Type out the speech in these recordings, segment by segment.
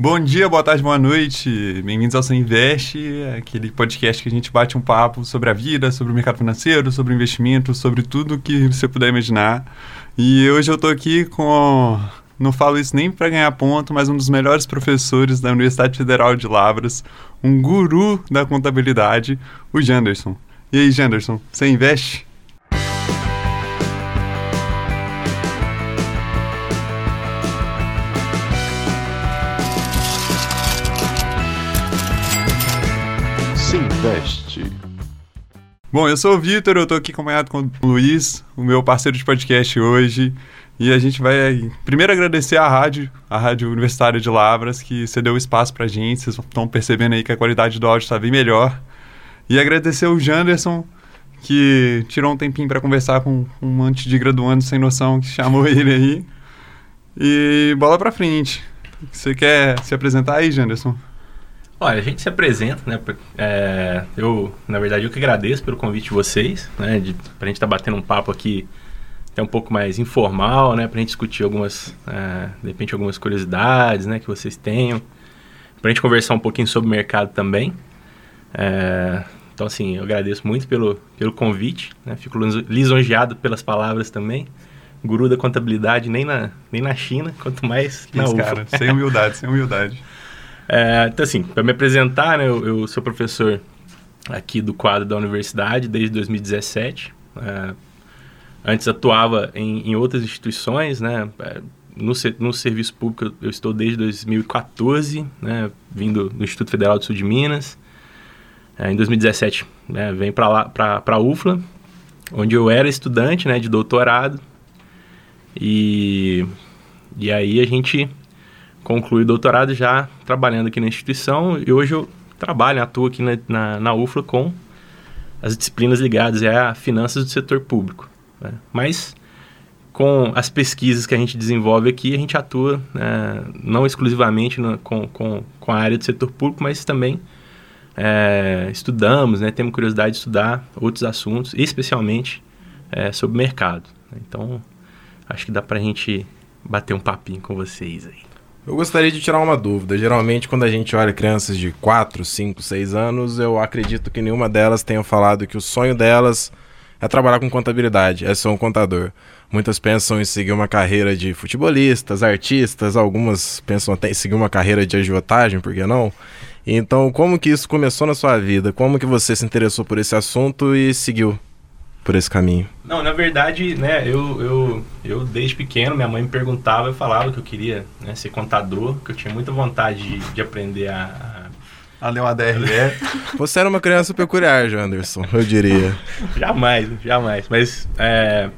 Bom dia, boa tarde, boa noite. Bem-vindos ao Sem Invest, aquele podcast que a gente bate um papo sobre a vida, sobre o mercado financeiro, sobre investimento, sobre tudo que você puder imaginar. E hoje eu estou aqui com, não falo isso nem para ganhar ponto, mas um dos melhores professores da Universidade Federal de Lavras, um guru da contabilidade, o Janderson. E aí, Janderson, você? Investe. Bom, eu sou o Vitor, eu estou aqui acompanhado com o Luiz, o meu parceiro de podcast hoje. E a gente vai primeiro agradecer à rádio, a Rádio Universitária de Lavras, que cedeu espaço para a gente. Vocês estão percebendo aí que a qualidade do áudio está bem melhor. E agradecer o Janderson, que tirou um tempinho para conversar com um monte de graduandos sem noção que chamou ele aí. E bola para frente. Você quer se apresentar aí, Janderson? Olha, a gente se apresenta, né? É, eu, na verdade, eu que agradeço pelo convite de vocês, né? De, pra gente estar tá batendo um papo aqui até um pouco mais informal, né? Pra gente discutir algumas, é, de repente, algumas curiosidades, né? Que vocês tenham. Pra gente conversar um pouquinho sobre o mercado também. É, então, assim, eu agradeço muito pelo, pelo convite, né? Fico lisonjeado pelas palavras também. Guru da contabilidade nem na, nem na China, quanto mais na Isso, cara, sem humildade, sem humildade. É, então, assim, para me apresentar, né, eu, eu, sou professor aqui do quadro da universidade desde 2017. É, antes atuava em, em, outras instituições, né? É, no, no serviço público eu estou desde 2014, né? Vindo do Instituto Federal do Sul de Minas. É, em 2017, né, vem para a UFLA, onde eu era estudante, né, de doutorado. E, e aí a gente concluí o doutorado já trabalhando aqui na instituição e hoje eu trabalho, atuo aqui na, na, na UFLA com as disciplinas ligadas a finanças do setor público. Né? Mas com as pesquisas que a gente desenvolve aqui, a gente atua né, não exclusivamente no, com, com, com a área do setor público, mas também é, estudamos, né, temos curiosidade de estudar outros assuntos, especialmente é, sobre mercado. Então, acho que dá para a gente bater um papinho com vocês aí. Eu gostaria de tirar uma dúvida. Geralmente, quando a gente olha crianças de 4, 5, 6 anos, eu acredito que nenhuma delas tenha falado que o sonho delas é trabalhar com contabilidade, é ser um contador. Muitas pensam em seguir uma carreira de futebolistas, artistas, algumas pensam até em seguir uma carreira de agiotagem, por que não? Então, como que isso começou na sua vida? Como que você se interessou por esse assunto e seguiu? Por esse caminho? Não, na verdade, né, eu, eu, eu desde pequeno, minha mãe me perguntava, eu falava que eu queria né, ser contador, que eu tinha muita vontade de, de aprender a, a... a ler uma DRE. Você era uma criança peculiar, Janderson, eu diria. jamais, jamais. Mas, é,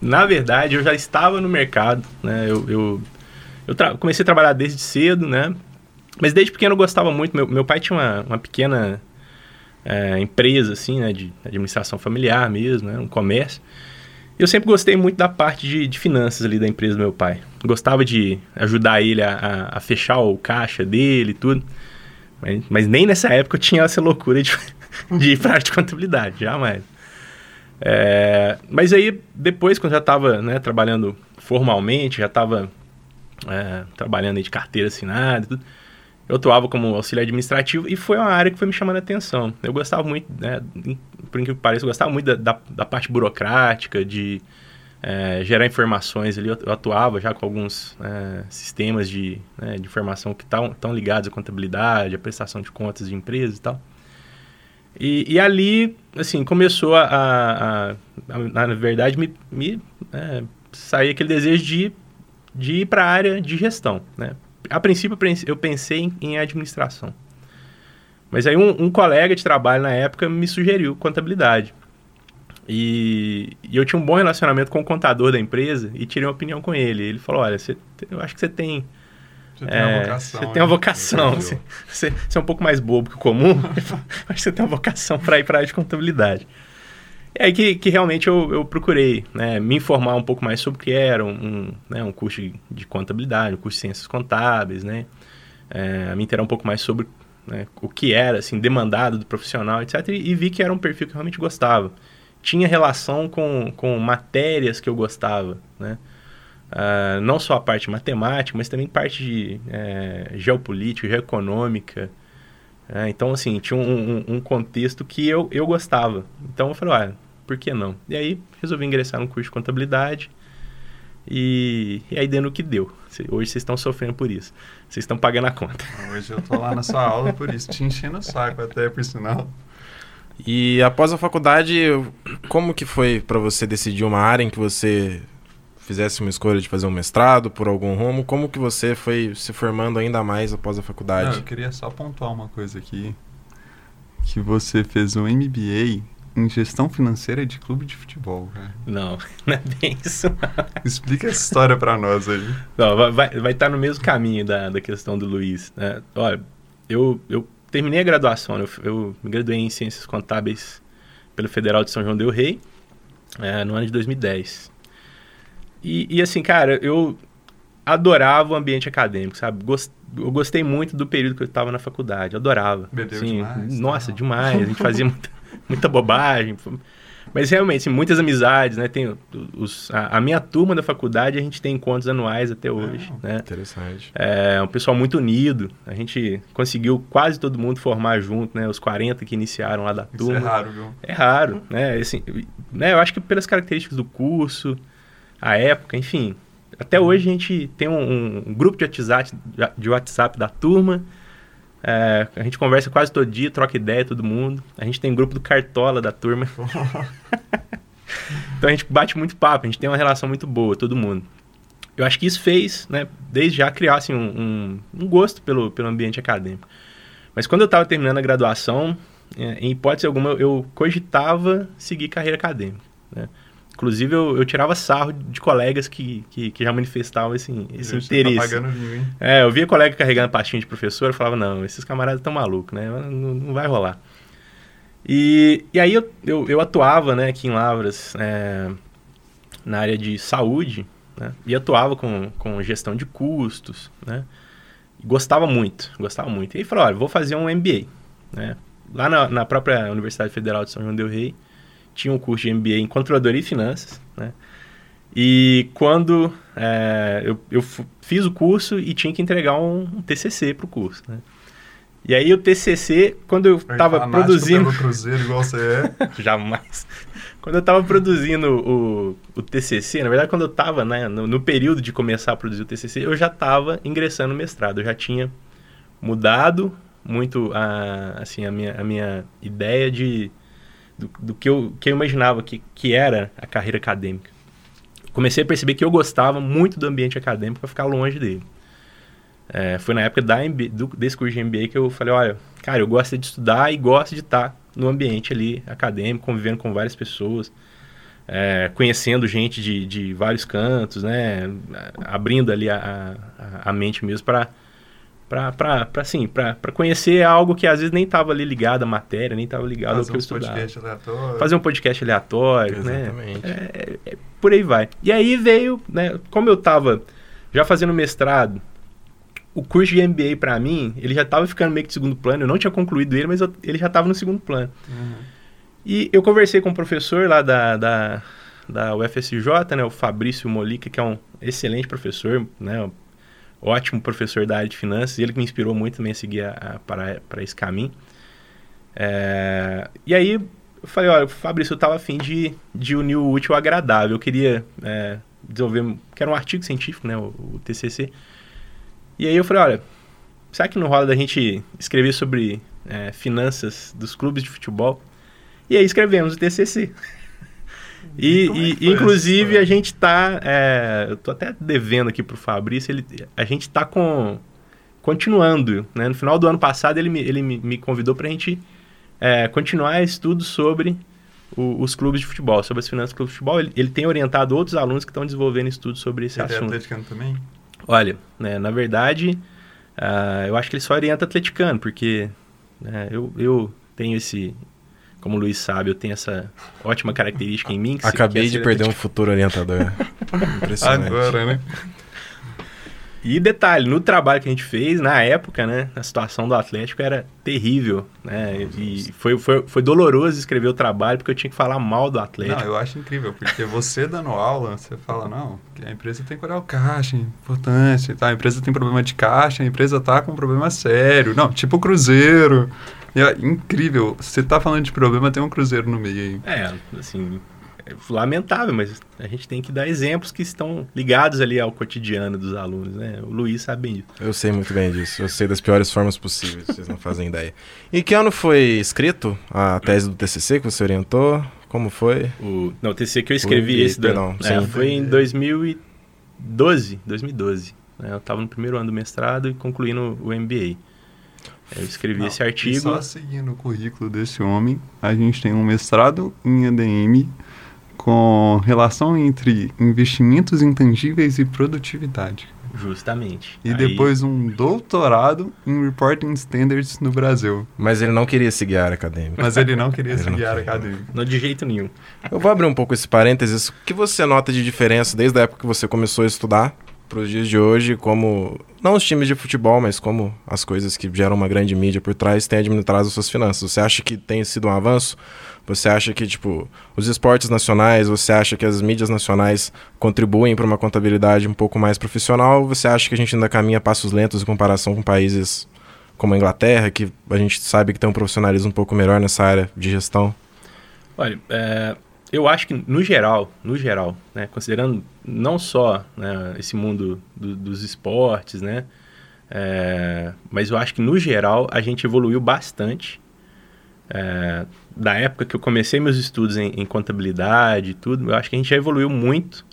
na verdade, eu já estava no mercado, né? Eu, eu, eu comecei a trabalhar desde cedo, né? Mas desde pequeno eu gostava muito. Meu, meu pai tinha uma, uma pequena é, empresa, assim, né, de administração familiar mesmo, né, um comércio. Eu sempre gostei muito da parte de, de, finanças ali da empresa do meu pai. Gostava de ajudar ele a, a, a fechar o caixa dele e tudo. Mas, mas, nem nessa época eu tinha essa loucura de, de ir para a de contabilidade, jamais. É, mas aí, depois, quando já estava né, trabalhando formalmente, já estava é, trabalhando de carteira assinada e tudo, eu atuava como auxiliar administrativo e foi uma área que foi me chamando a atenção. Eu gostava muito, né, por incrível que pareça, eu gostava muito da, da, da parte burocrática, de é, gerar informações ali. Eu, atuava já com alguns é, sistemas de, né, de informação que estão ligados à contabilidade, à prestação de contas de empresas e tal. E, e ali, assim, começou a, a, a, a na verdade, me, me é, sair aquele desejo de, de ir para a área de gestão, né? A princípio eu pensei em, em administração. Mas aí um, um, colega de trabalho na época me sugeriu contabilidade. E, e, eu tinha um bom relacionamento com o contador da empresa e tirei uma opinião com ele. Ele falou, olha, você, eu acho que você tem... Você tem uma é, vocação. Você tem uma vocação. Você, você, você, é um pouco mais bobo que o comum. acho que você tem uma vocação para ir para a área de contabilidade. É aí que, que realmente eu, eu procurei né, me informar um pouco mais sobre o que era um, um, né, um curso de, de, contabilidade, um curso de ciências contábeis, né? É, me inteirar um pouco mais sobre né, o que era, assim, demandado do profissional, etc. E, e, vi que era um perfil que eu realmente gostava. Tinha relação com, com matérias que eu gostava, né? Uh, não só a parte matemática, mas também parte de é, geopolítica, geoeconômica. É, então, assim, tinha um, um, um, contexto que eu, eu gostava. Então, eu falei, olha, por que não? E aí, resolvi ingressar no curso de contabilidade. E, e aí, dando o que deu. Hoje vocês estão sofrendo por isso. Vocês estão pagando a conta. Hoje eu tô lá na sua aula por isso, te enchendo o saco até, por sinal. E após a faculdade, como que foi para você decidir uma área em que você fizesse uma escolha de fazer um mestrado por algum rumo? Como que você foi se formando ainda mais após a faculdade? Não, eu queria só pontuar uma coisa aqui, que você fez um MBA em gestão financeira de clube de futebol, cara. Não, não é bem isso. Explica essa história para nós aí. Não, vai estar vai tá no mesmo caminho da, da questão do Luiz. Né? Olha, eu, eu terminei a graduação, eu, eu me graduei em Ciências Contábeis pelo Federal de São João del Rei, é, no ano de 2010. E, e, assim, cara, eu adorava o ambiente acadêmico, sabe? Gost, eu gostei muito do período que eu estava na faculdade, adorava. Bebeu assim, demais. Nossa, tá? demais. A gente fazia muita, muita bobagem. Mas realmente, assim, muitas amizades, né? Tem os, a, a, minha turma da faculdade, a gente tem encontros anuais até hoje, ah, né? Interessante. É um pessoal muito unido. A gente conseguiu quase todo mundo formar junto, né? Os 40 que iniciaram lá da turma. Isso é raro, viu? É raro, né? Assim, né? Eu acho que pelas características do curso, a época, enfim. Até hoje a gente tem um, um grupo de WhatsApp, de WhatsApp da turma é, a gente conversa quase todo dia, troca ideia todo mundo. A gente tem grupo do Cartola da turma. então a gente bate muito papo, a gente tem uma relação muito boa, todo mundo. Eu acho que isso fez, né, desde já criar assim, um, um, um gosto pelo, pelo ambiente acadêmico. Mas quando eu estava terminando a graduação, é, em hipótese alguma, eu cogitava seguir carreira acadêmica. Né? Inclusive, eu, eu, tirava sarro de colegas que, que, que já manifestavam esse, esse interesse. Tá? É, eu via colega carregando pastinha de professor, eu falava, não, esses camaradas estão malucos, né? Não, não, vai rolar. E, e aí eu, eu, eu atuava né, aqui em Lavras é, na área de saúde, né? E atuava com, com gestão de custos, né? gostava muito, gostava muito. E aí falei, olha, vou fazer um MBA, né? Lá na, na própria Universidade Federal de São João del Rei, tinha um curso de MBA em Controladoria e Finanças, né? E quando é, eu, eu fiz o curso e tinha que entregar um, um TCC para o curso, né? E aí o TCC, quando eu estava produzindo... Pelo cruzeiro igual você é. Jamais. Quando eu estava produzindo o, o TCC, na verdade quando eu estava né, no, no, período de começar a produzir o TCC, eu já estava ingressando no mestrado. Eu já tinha mudado muito a, assim, a, minha, a minha ideia de do, do que, eu, que eu imaginava que, que era a carreira acadêmica. Comecei a perceber que eu gostava muito do ambiente acadêmico para ficar longe dele. É, foi na época da MBA, do, desse curso de MBA que eu falei, olha, cara, eu gosto de estudar e gosto de estar no ambiente ali acadêmico, convivendo com várias pessoas, é, conhecendo gente de, de vários cantos, né, abrindo ali a, a, a mente mesmo para para assim, para conhecer algo que às vezes nem estava ali ligado à matéria, nem estava ligado Fazer ao que um eu estudava. Podcast aleatório. Fazer um podcast aleatório, né? Exatamente. né? É, é, por aí vai. E aí veio, né, como eu estava já fazendo mestrado, o curso de MBA para mim, ele já estava ficando meio que de segundo plano, eu não tinha concluído ele, mas eu, ele já estava no segundo plano. Uhum. E eu conversei com um professor lá da, da, da UFSJ, né, o Fabrício Molica, que é um excelente professor, né, ótimo professor da área de finanças, ele que me inspirou muito também a seguir a, a, para, para esse caminho. É, e aí eu falei, olha, Fabrício, eu estava afim de, de unir o útil ao agradável. Eu queria é, desenvolver, que era um artigo científico, né, o, o, TCC. E aí eu falei, olha, será que não rola da gente escrever sobre é, finanças dos clubes de futebol? E aí escrevemos o TCC. E, e inclusive, a gente tá. É, eu tô até devendo aqui pro Fabrício, ele, a gente tá com. Continuando, né? No final do ano passado, ele me, ele me, me convidou pra gente é, continuar estudos sobre o, os clubes de futebol, sobre as finanças do clube de futebol. Ele, ele tem orientado outros alunos que estão desenvolvendo estudos sobre esse ele assunto. É atleticano também? Olha, né, na verdade, uh, eu acho que ele só orienta atleticano, porque né, eu, eu tenho esse, como o Luiz sabe, eu tenho essa ótima característica em mim. Acabei de perder um futuro orientador. Impressionante. Agora, né? E detalhe, no trabalho que a gente fez, na época, né, a situação do Atlético era terrível, né? E foi, foi, foi doloroso escrever o trabalho porque eu tinha que falar mal do Atlético. Não, eu acho incrível, porque você dando aula, você fala, não, que a empresa tem que olhar o caixa, é importante, tá? A empresa tem problema de caixa, a empresa tá com um problema sério. Não, tipo o Cruzeiro. É incrível. Você tá falando de problema, tem um Cruzeiro no meio aí. É, assim, é lamentável, mas a gente tem que dar exemplos que estão ligados ali ao cotidiano dos alunos, né? O Luiz sabe bem disso. Eu sei muito bem disso. Eu sei das piores formas possíveis, vocês não fazem ideia. E que ano foi escrito a tese do TCC que você orientou? Como foi? O, não, o TCC que eu escrevi O- esse do, perdão, é, sim. foi em 2012, 2012. né? Eu estava no primeiro ano do mestrado e concluindo o MBA. Eu escrevi Não, esse e artigo. Só seguindo o currículo desse homem, a gente tem um mestrado em ADM com relação entre investimentos intangíveis e produtividade. Justamente. E Aí- depois um doutorado em Reporting Standards no Brasil. Mas ele não queria seguir a área acadêmica. Mas ele não queria Ele não seguir a área acadêmica. Não de jeito nenhum. Eu vou abrir um pouco esse parênteses. O que você nota de diferença desde a época que você começou a estudar para os dias de hoje, como não os times de futebol, mas como as coisas que geram uma grande mídia por trás têm administrado as suas finanças? Você acha que tem sido um avanço? Você acha que, tipo, os esportes nacionais, você acha que as mídias nacionais contribuem para uma contabilidade um pouco mais profissional? Ou você acha que a gente ainda caminha passos lentos em comparação com países como a Inglaterra, que a gente sabe que tem um profissionalismo um pouco melhor nessa área de gestão? Olha, é, eu acho que no geral, no geral, né, considerando não só né, esse mundo do- dos esportes, né, é, mas eu acho que no geral a gente evoluiu bastante. É, da época que eu comecei meus estudos em, em contabilidade e tudo, eu acho que a gente já evoluiu muito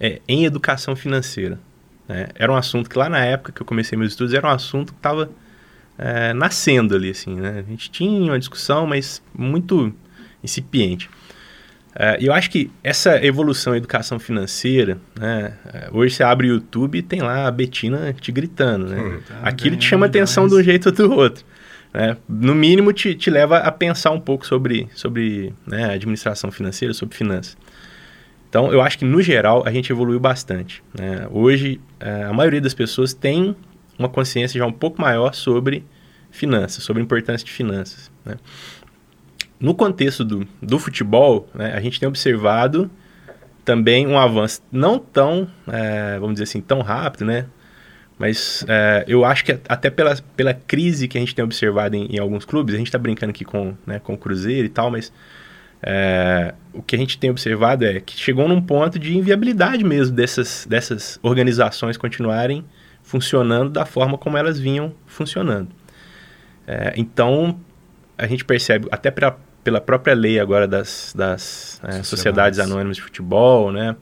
é, em educação financeira. né. Era um assunto que lá na época que eu comecei meus estudos era um assunto que estava é, nascendo ali, assim, né? A gente tinha uma discussão, mas muito incipiente. É, E eu acho que essa evolução em educação financeira, né? é, Hoje você abre o YouTube e tem lá a Betina te gritando, né? Hum, tá Aquilo te chama atenção de um jeito ou do outro. Né? No mínimo, te, te leva a pensar um pouco sobre, sobre né, administração financeira, sobre finanças. Então, eu acho que, no geral, a gente evoluiu bastante. né? Hoje, eh, a maioria das pessoas tem uma consciência já um pouco maior sobre finanças, sobre a importância de finanças. né? No contexto do, do futebol, né, a gente tem observado também um avanço não tão, eh, vamos dizer assim, tão rápido, né? Mas eh, eu acho que até pela, pela crise que a gente tem observado em, em alguns clubes, a gente está brincando aqui com, né, com o Cruzeiro e tal, mas é, o que a gente tem observado é que chegou num ponto de inviabilidade mesmo dessas, dessas organizações continuarem funcionando da forma como elas vinham funcionando. É, então, a gente percebe, até pra, pela própria lei agora das, das é, sociedades. Anônimas de futebol, né?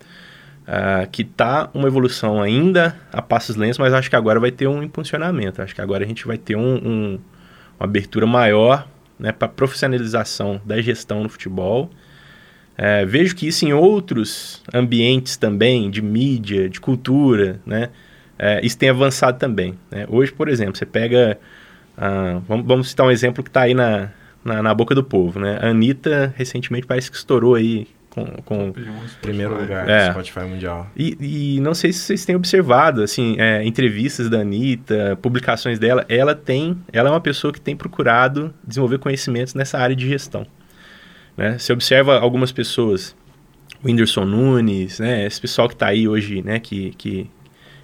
ah, que está uma evolução ainda a passos lentos, mas acho que agora vai ter um impulsionamento. Acho que agora a gente vai ter um, um- uma abertura maior né, para profissionalização da gestão no futebol. É, vejo que isso em outros ambientes também, de mídia, de cultura, né, é, isso tem avançado também. né. Hoje, por exemplo, você pega. ah, vamos, vamos citar um exemplo que está aí na, na, na boca do povo. Né? A Anitta, recentemente, parece que estourou aí com, com Primeiro lugar É. do Spotify Mundial. e, e não sei se vocês têm observado, assim, é, entrevistas da Anitta, publicações dela, ela tem, ela é uma pessoa que tem procurado desenvolver conhecimentos nessa área de gestão. Né? Você observa algumas pessoas, o Whindersson Nunes, né, esse pessoal que está aí hoje, né, que, que,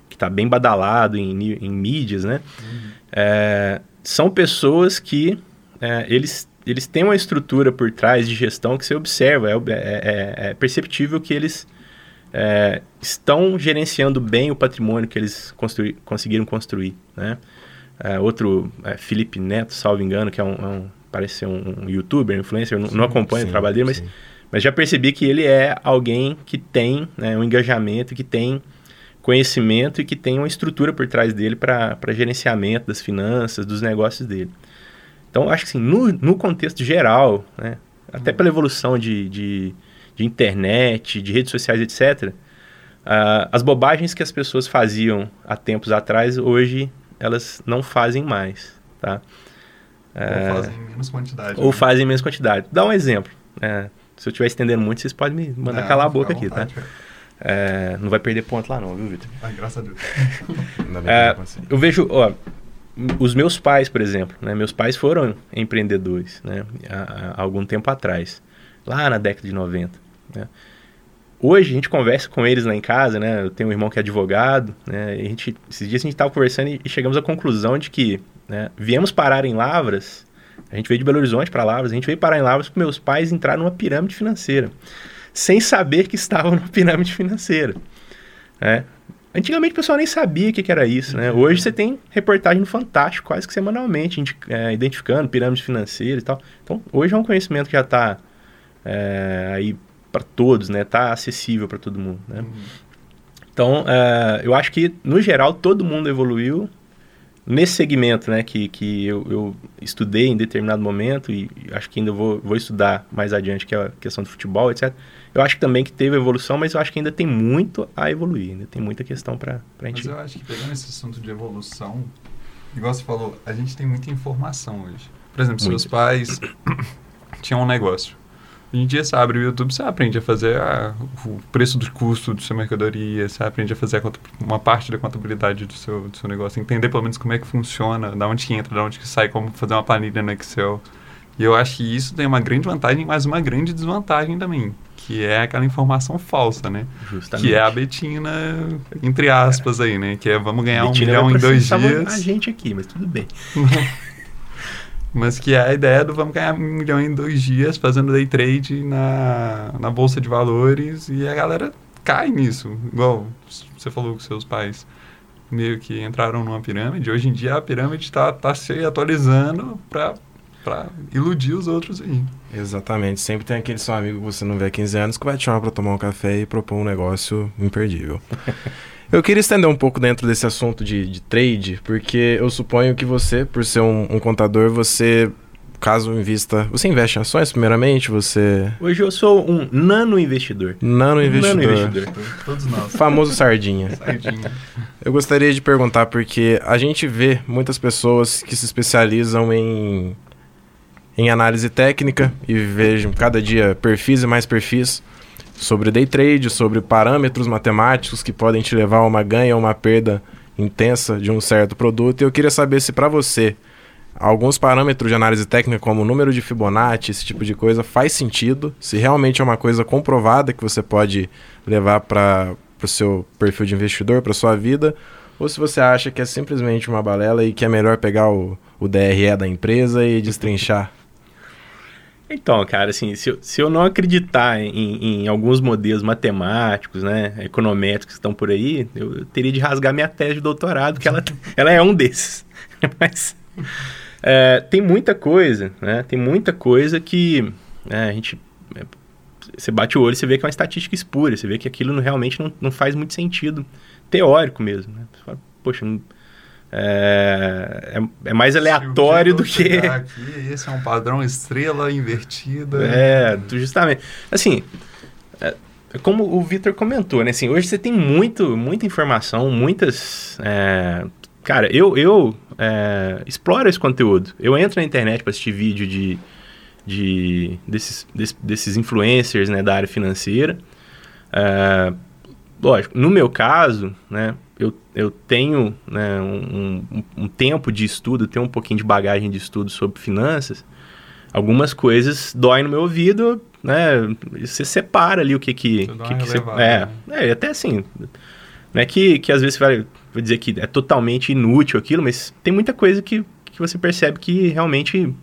que tá bem badalado em, em mídias, né, é, são pessoas que é, eles, eles têm uma estrutura por trás de gestão que você observa, é, é- é- é perceptível que eles é, estão gerenciando bem o patrimônio que eles construí- conseguiram construir, né? É, outro, Felipe Neto, salvo engano, que é um, um- parece ser um, um youtuber, influencer, eu não, não acompanho Sim, o trabalho dele, mas, sim. mas já percebi que ele é alguém que tem né, um engajamento, que tem conhecimento e que tem uma estrutura por trás dele para gerenciamento das finanças, dos negócios dele. Então, acho que assim, no, no contexto geral, né, até pela evolução de, de, de internet, de redes sociais, etc., ah, as bobagens que as pessoas faziam há tempos atrás, hoje elas não fazem mais, tá? Ou fazem em menos quantidade. Ou né? fazem em menos quantidade. Dá um exemplo. né? se eu estiver estendendo muito, vocês podem me mandar Não, calar a boca aqui, tá? vontade, cara. É, não vai perder ponto lá não, viu, Vitor? Ai, graças a Deus. É, eu vejo, ó, os meus pais, por exemplo, né? Meus pais foram empreendedores, né? Há, há algum tempo atrás, lá na década de 90, né? Hoje a gente conversa com eles lá em casa, né? Eu tenho um irmão que é advogado, né? A gente, esses dias a gente estava conversando e, chegamos à conclusão de que né, viemos parar em Lavras, a gente veio de Belo Horizonte para Lavras, a gente veio parar em Lavras porque meus pais entraram numa pirâmide financeira, sem saber que estavam numa pirâmide financeira. Né? Antigamente o pessoal nem sabia o que, que era isso, né? Hoje você tem reportagem no Fantástico quase que semanalmente, é, identificando pirâmide financeira e tal. Então, hoje é um conhecimento que já está é, aí para todos, né? Tá acessível para todo mundo, né? Uhum. Então, uh, eu acho que, no geral, todo mundo evoluiu nesse segmento, né? Que, que eu, eu estudei em determinado momento e acho que ainda vou, vou estudar mais adiante, que é a questão do futebol, etc. Eu acho que também que teve evolução, mas eu acho que ainda tem muito a evoluir, ainda tem muita questão para a gente... Mas eu acho que pegando esse assunto de evolução, igual você falou, a gente tem muita informação hoje. Por exemplo, seus pais tinham um negócio Hoje em dia você abre o YouTube, você aprende a fazer a, o preço do custo da sua mercadoria, você aprende a fazer a, uma parte da contabilidade do seu, do seu negócio, entender pelo menos como é que funciona, da onde que entra, da onde que sai, como fazer uma planilha no Excel. E eu acho que isso tem uma grande vantagem, mas uma grande desvantagem também, que é aquela informação falsa, né? Justamente. Que é a Betina, entre aspas, aí, né? Que é vamos ganhar um milhão em dois dias. a gente aqui, mas tudo bem. Mas que é a ideia do vamos ganhar um milhão em dois dias fazendo day trade na, na bolsa de valores e a galera cai nisso. Igual você falou com seus pais meio que entraram numa pirâmide. Hoje em dia a pirâmide está tá se atualizando para para iludir os outros aí. Exatamente. Sempre tem aquele seu amigo que você não vê há 15 anos que vai te chamar para tomar um café e propor um negócio imperdível. Eu queria estender um pouco dentro desse assunto de, de trade, porque eu suponho que você, por ser um, um, contador, você, caso invista. Você investe em ações, primeiramente? Você. Hoje eu sou um nano investidor. Nano investidor. Nano investidor. Todos nós. Famoso sardinha. Sardinha. Eu gostaria de perguntar, porque a gente vê muitas pessoas que se especializam em, em análise técnica e vejam cada dia perfis e mais perfis sobre day trade, sobre parâmetros matemáticos que podem te levar a uma ganha ou uma perda intensa de um certo produto. E eu queria saber se para você alguns parâmetros de análise técnica como o número de Fibonacci, esse tipo de coisa, faz sentido, se realmente é uma coisa comprovada que você pode levar para o seu perfil de investidor, para sua vida, ou se você acha que é simplesmente uma balela e que é melhor pegar o, o DRE da empresa e destrinchar então, cara, assim, se eu, se eu não acreditar em, em alguns modelos matemáticos, né, econométricos que estão por aí, eu, eu, teria de rasgar minha tese de doutorado, porque ela, ela é um desses. Mas é, tem muita coisa, né, tem muita coisa que né, a gente... É, você bate o olho e você vê que é uma estatística espúria, você vê que aquilo realmente não, não faz muito sentido teórico mesmo, né? Você fala, poxa, não, é, é, é, mais aleatório do que. Aqui, esse é um padrão estrela invertida. É, justamente. Assim, é, como o Victor comentou, né? Assim, hoje você tem muito, muita informação, muitas. É, cara, eu, eu é, exploro esse conteúdo. Eu entro na internet para assistir vídeo de, de desses, desses influencers né, da área financeira. É, lógico, no meu caso, né? Eu, eu tenho né, um, um, um, tempo de estudo, tenho um pouquinho de bagagem de estudo sobre finanças, algumas coisas doem no meu ouvido, né? Você separa ali o que que, que, que você, é, né? é, até assim, não é que, que às vezes você vai, vai dizer que é totalmente inútil aquilo, mas tem muita coisa que, que você percebe que realmente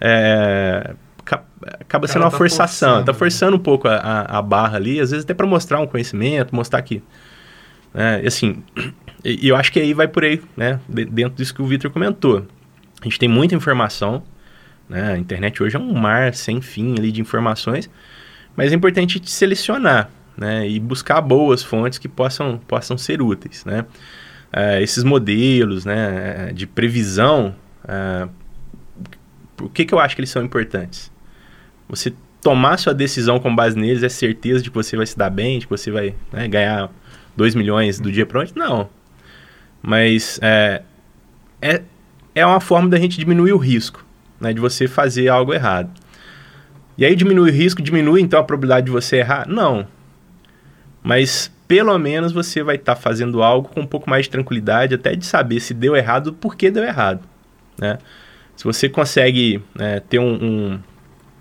é, acaba sendo uma tá forçação, forçando, tá né? forçando um pouco a, a, a barra ali, às vezes até para mostrar um conhecimento, mostrar que né? E assim, eu acho que aí vai por aí, né? dentro disso que o Victor comentou. A gente tem muita informação, né? A internet hoje é um mar sem fim ali de informações, mas é importante selecionar, né? E buscar boas fontes que possam, possam ser úteis, né? Uh, esses modelos, né? De previsão, por que, que eu acho que eles são importantes? Você tomar sua decisão com base neles é certeza de que você vai se dar bem, de que você vai né, ganhar 2 milhões do dia para noite? Não. Mas é, é, é uma forma da gente diminuir o risco, né, de você fazer algo errado. E aí diminui o risco, diminui então a probabilidade de você errar? Não. Mas pelo menos você vai estar tá fazendo algo com um pouco mais de tranquilidade, até de saber se deu errado, por que deu errado. Né? Se você consegue é, ter um, um,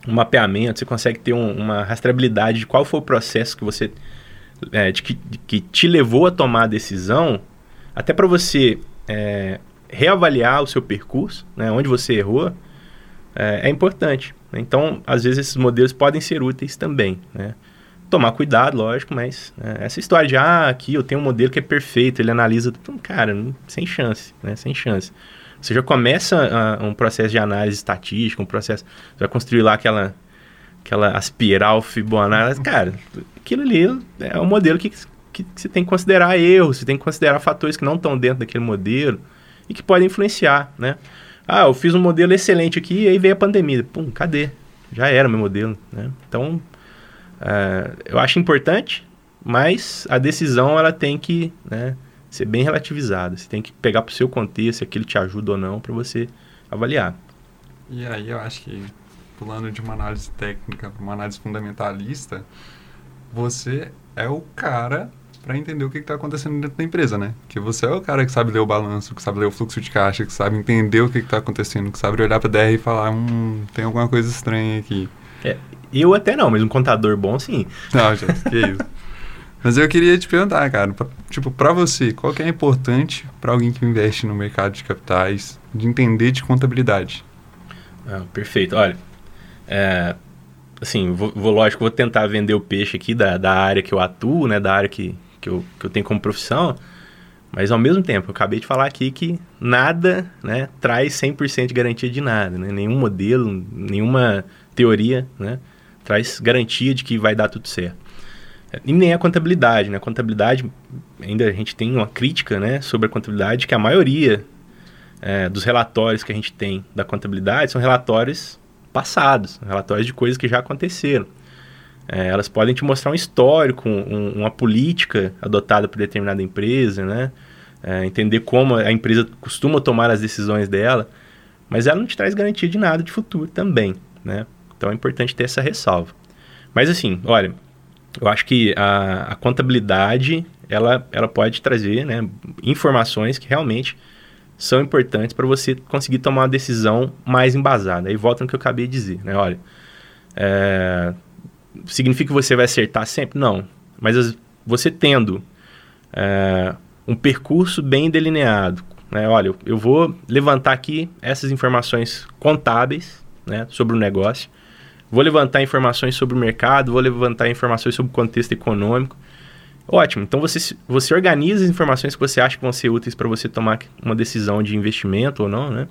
um, mapeamento, você consegue ter um, uma rastreabilidade de qual foi o processo que você é, de que, de que, te levou a tomar a decisão, até para você é, reavaliar o seu percurso, né, onde você errou, é, é importante. Então, às vezes, esses modelos podem ser úteis também. Né? Tomar cuidado, lógico, mas né, essa história de, ah, aqui eu tenho um modelo que é perfeito, ele analisa tudo, cara, sem chance, né, sem chance. Você já começa a, um processo de análise estatística, um processo, você vai construir lá aquela, aquela espiral Fibonacci, cara, aquilo ali é um modelo que, que, que você tem que considerar erros, você tem que considerar fatores que não estão dentro daquele modelo e que podem influenciar, né? Ah, eu fiz um modelo excelente aqui e aí veio a pandemia. Pum, cadê? Já era o meu modelo, né? Então, uh, eu acho importante, mas a decisão ela tem que né, ser bem relativizada. Você tem que pegar para o seu contexto, se aquilo te ajuda ou não, para você avaliar. E aí eu acho que, pulando de uma análise técnica para uma análise fundamentalista, você é o cara para entender o que está acontecendo dentro da empresa, né? Que você é o cara que sabe ler o balanço, que sabe ler o fluxo de caixa, que sabe entender o que está acontecendo, que sabe olhar para DR e falar, hum, tem alguma coisa estranha aqui. É, eu até não, mas um contador bom sim. Não, gente, que isso. Mas eu queria te perguntar, cara, pra, tipo, para você, qual que é importante para alguém que investe no mercado de capitais de entender de contabilidade? Ah, perfeito. Olha, é, assim, vou, vou, lógico, vou tentar vender o peixe aqui da, da área que eu atuo, né, da área que, que eu, que eu tenho como profissão, mas ao mesmo tempo, eu acabei de falar aqui que nada né, traz 100% de garantia de nada, né? nenhum modelo, nenhuma teoria né, traz garantia de que vai dar tudo certo. E nem a contabilidade, né? A contabilidade, ainda a gente tem uma crítica né, sobre a contabilidade, que a maioria é, dos relatórios que a gente tem da contabilidade são relatórios passados, relatórios de coisas que já aconteceram. É, elas podem te mostrar um histórico, um, uma política adotada por determinada empresa, né? É, entender como a empresa costuma tomar as decisões dela, mas ela não te traz garantia de nada de futuro também, né? Então é importante ter essa ressalva. Mas assim, olha, eu acho que a, a contabilidade ela, ela pode trazer né, informações que realmente são importantes para você conseguir tomar uma decisão mais embasada. Aí volta no que eu acabei de dizer, né? Olha, é, significa que você vai acertar sempre? Não. Mas você tendo é, um percurso bem delineado, né? olha, eu vou levantar aqui essas informações contábeis né, sobre o negócio, vou levantar informações sobre o mercado, vou levantar informações sobre o contexto econômico. Ótimo, então você, você organiza as informações que você acha que vão ser úteis para você tomar uma decisão de investimento ou não, né?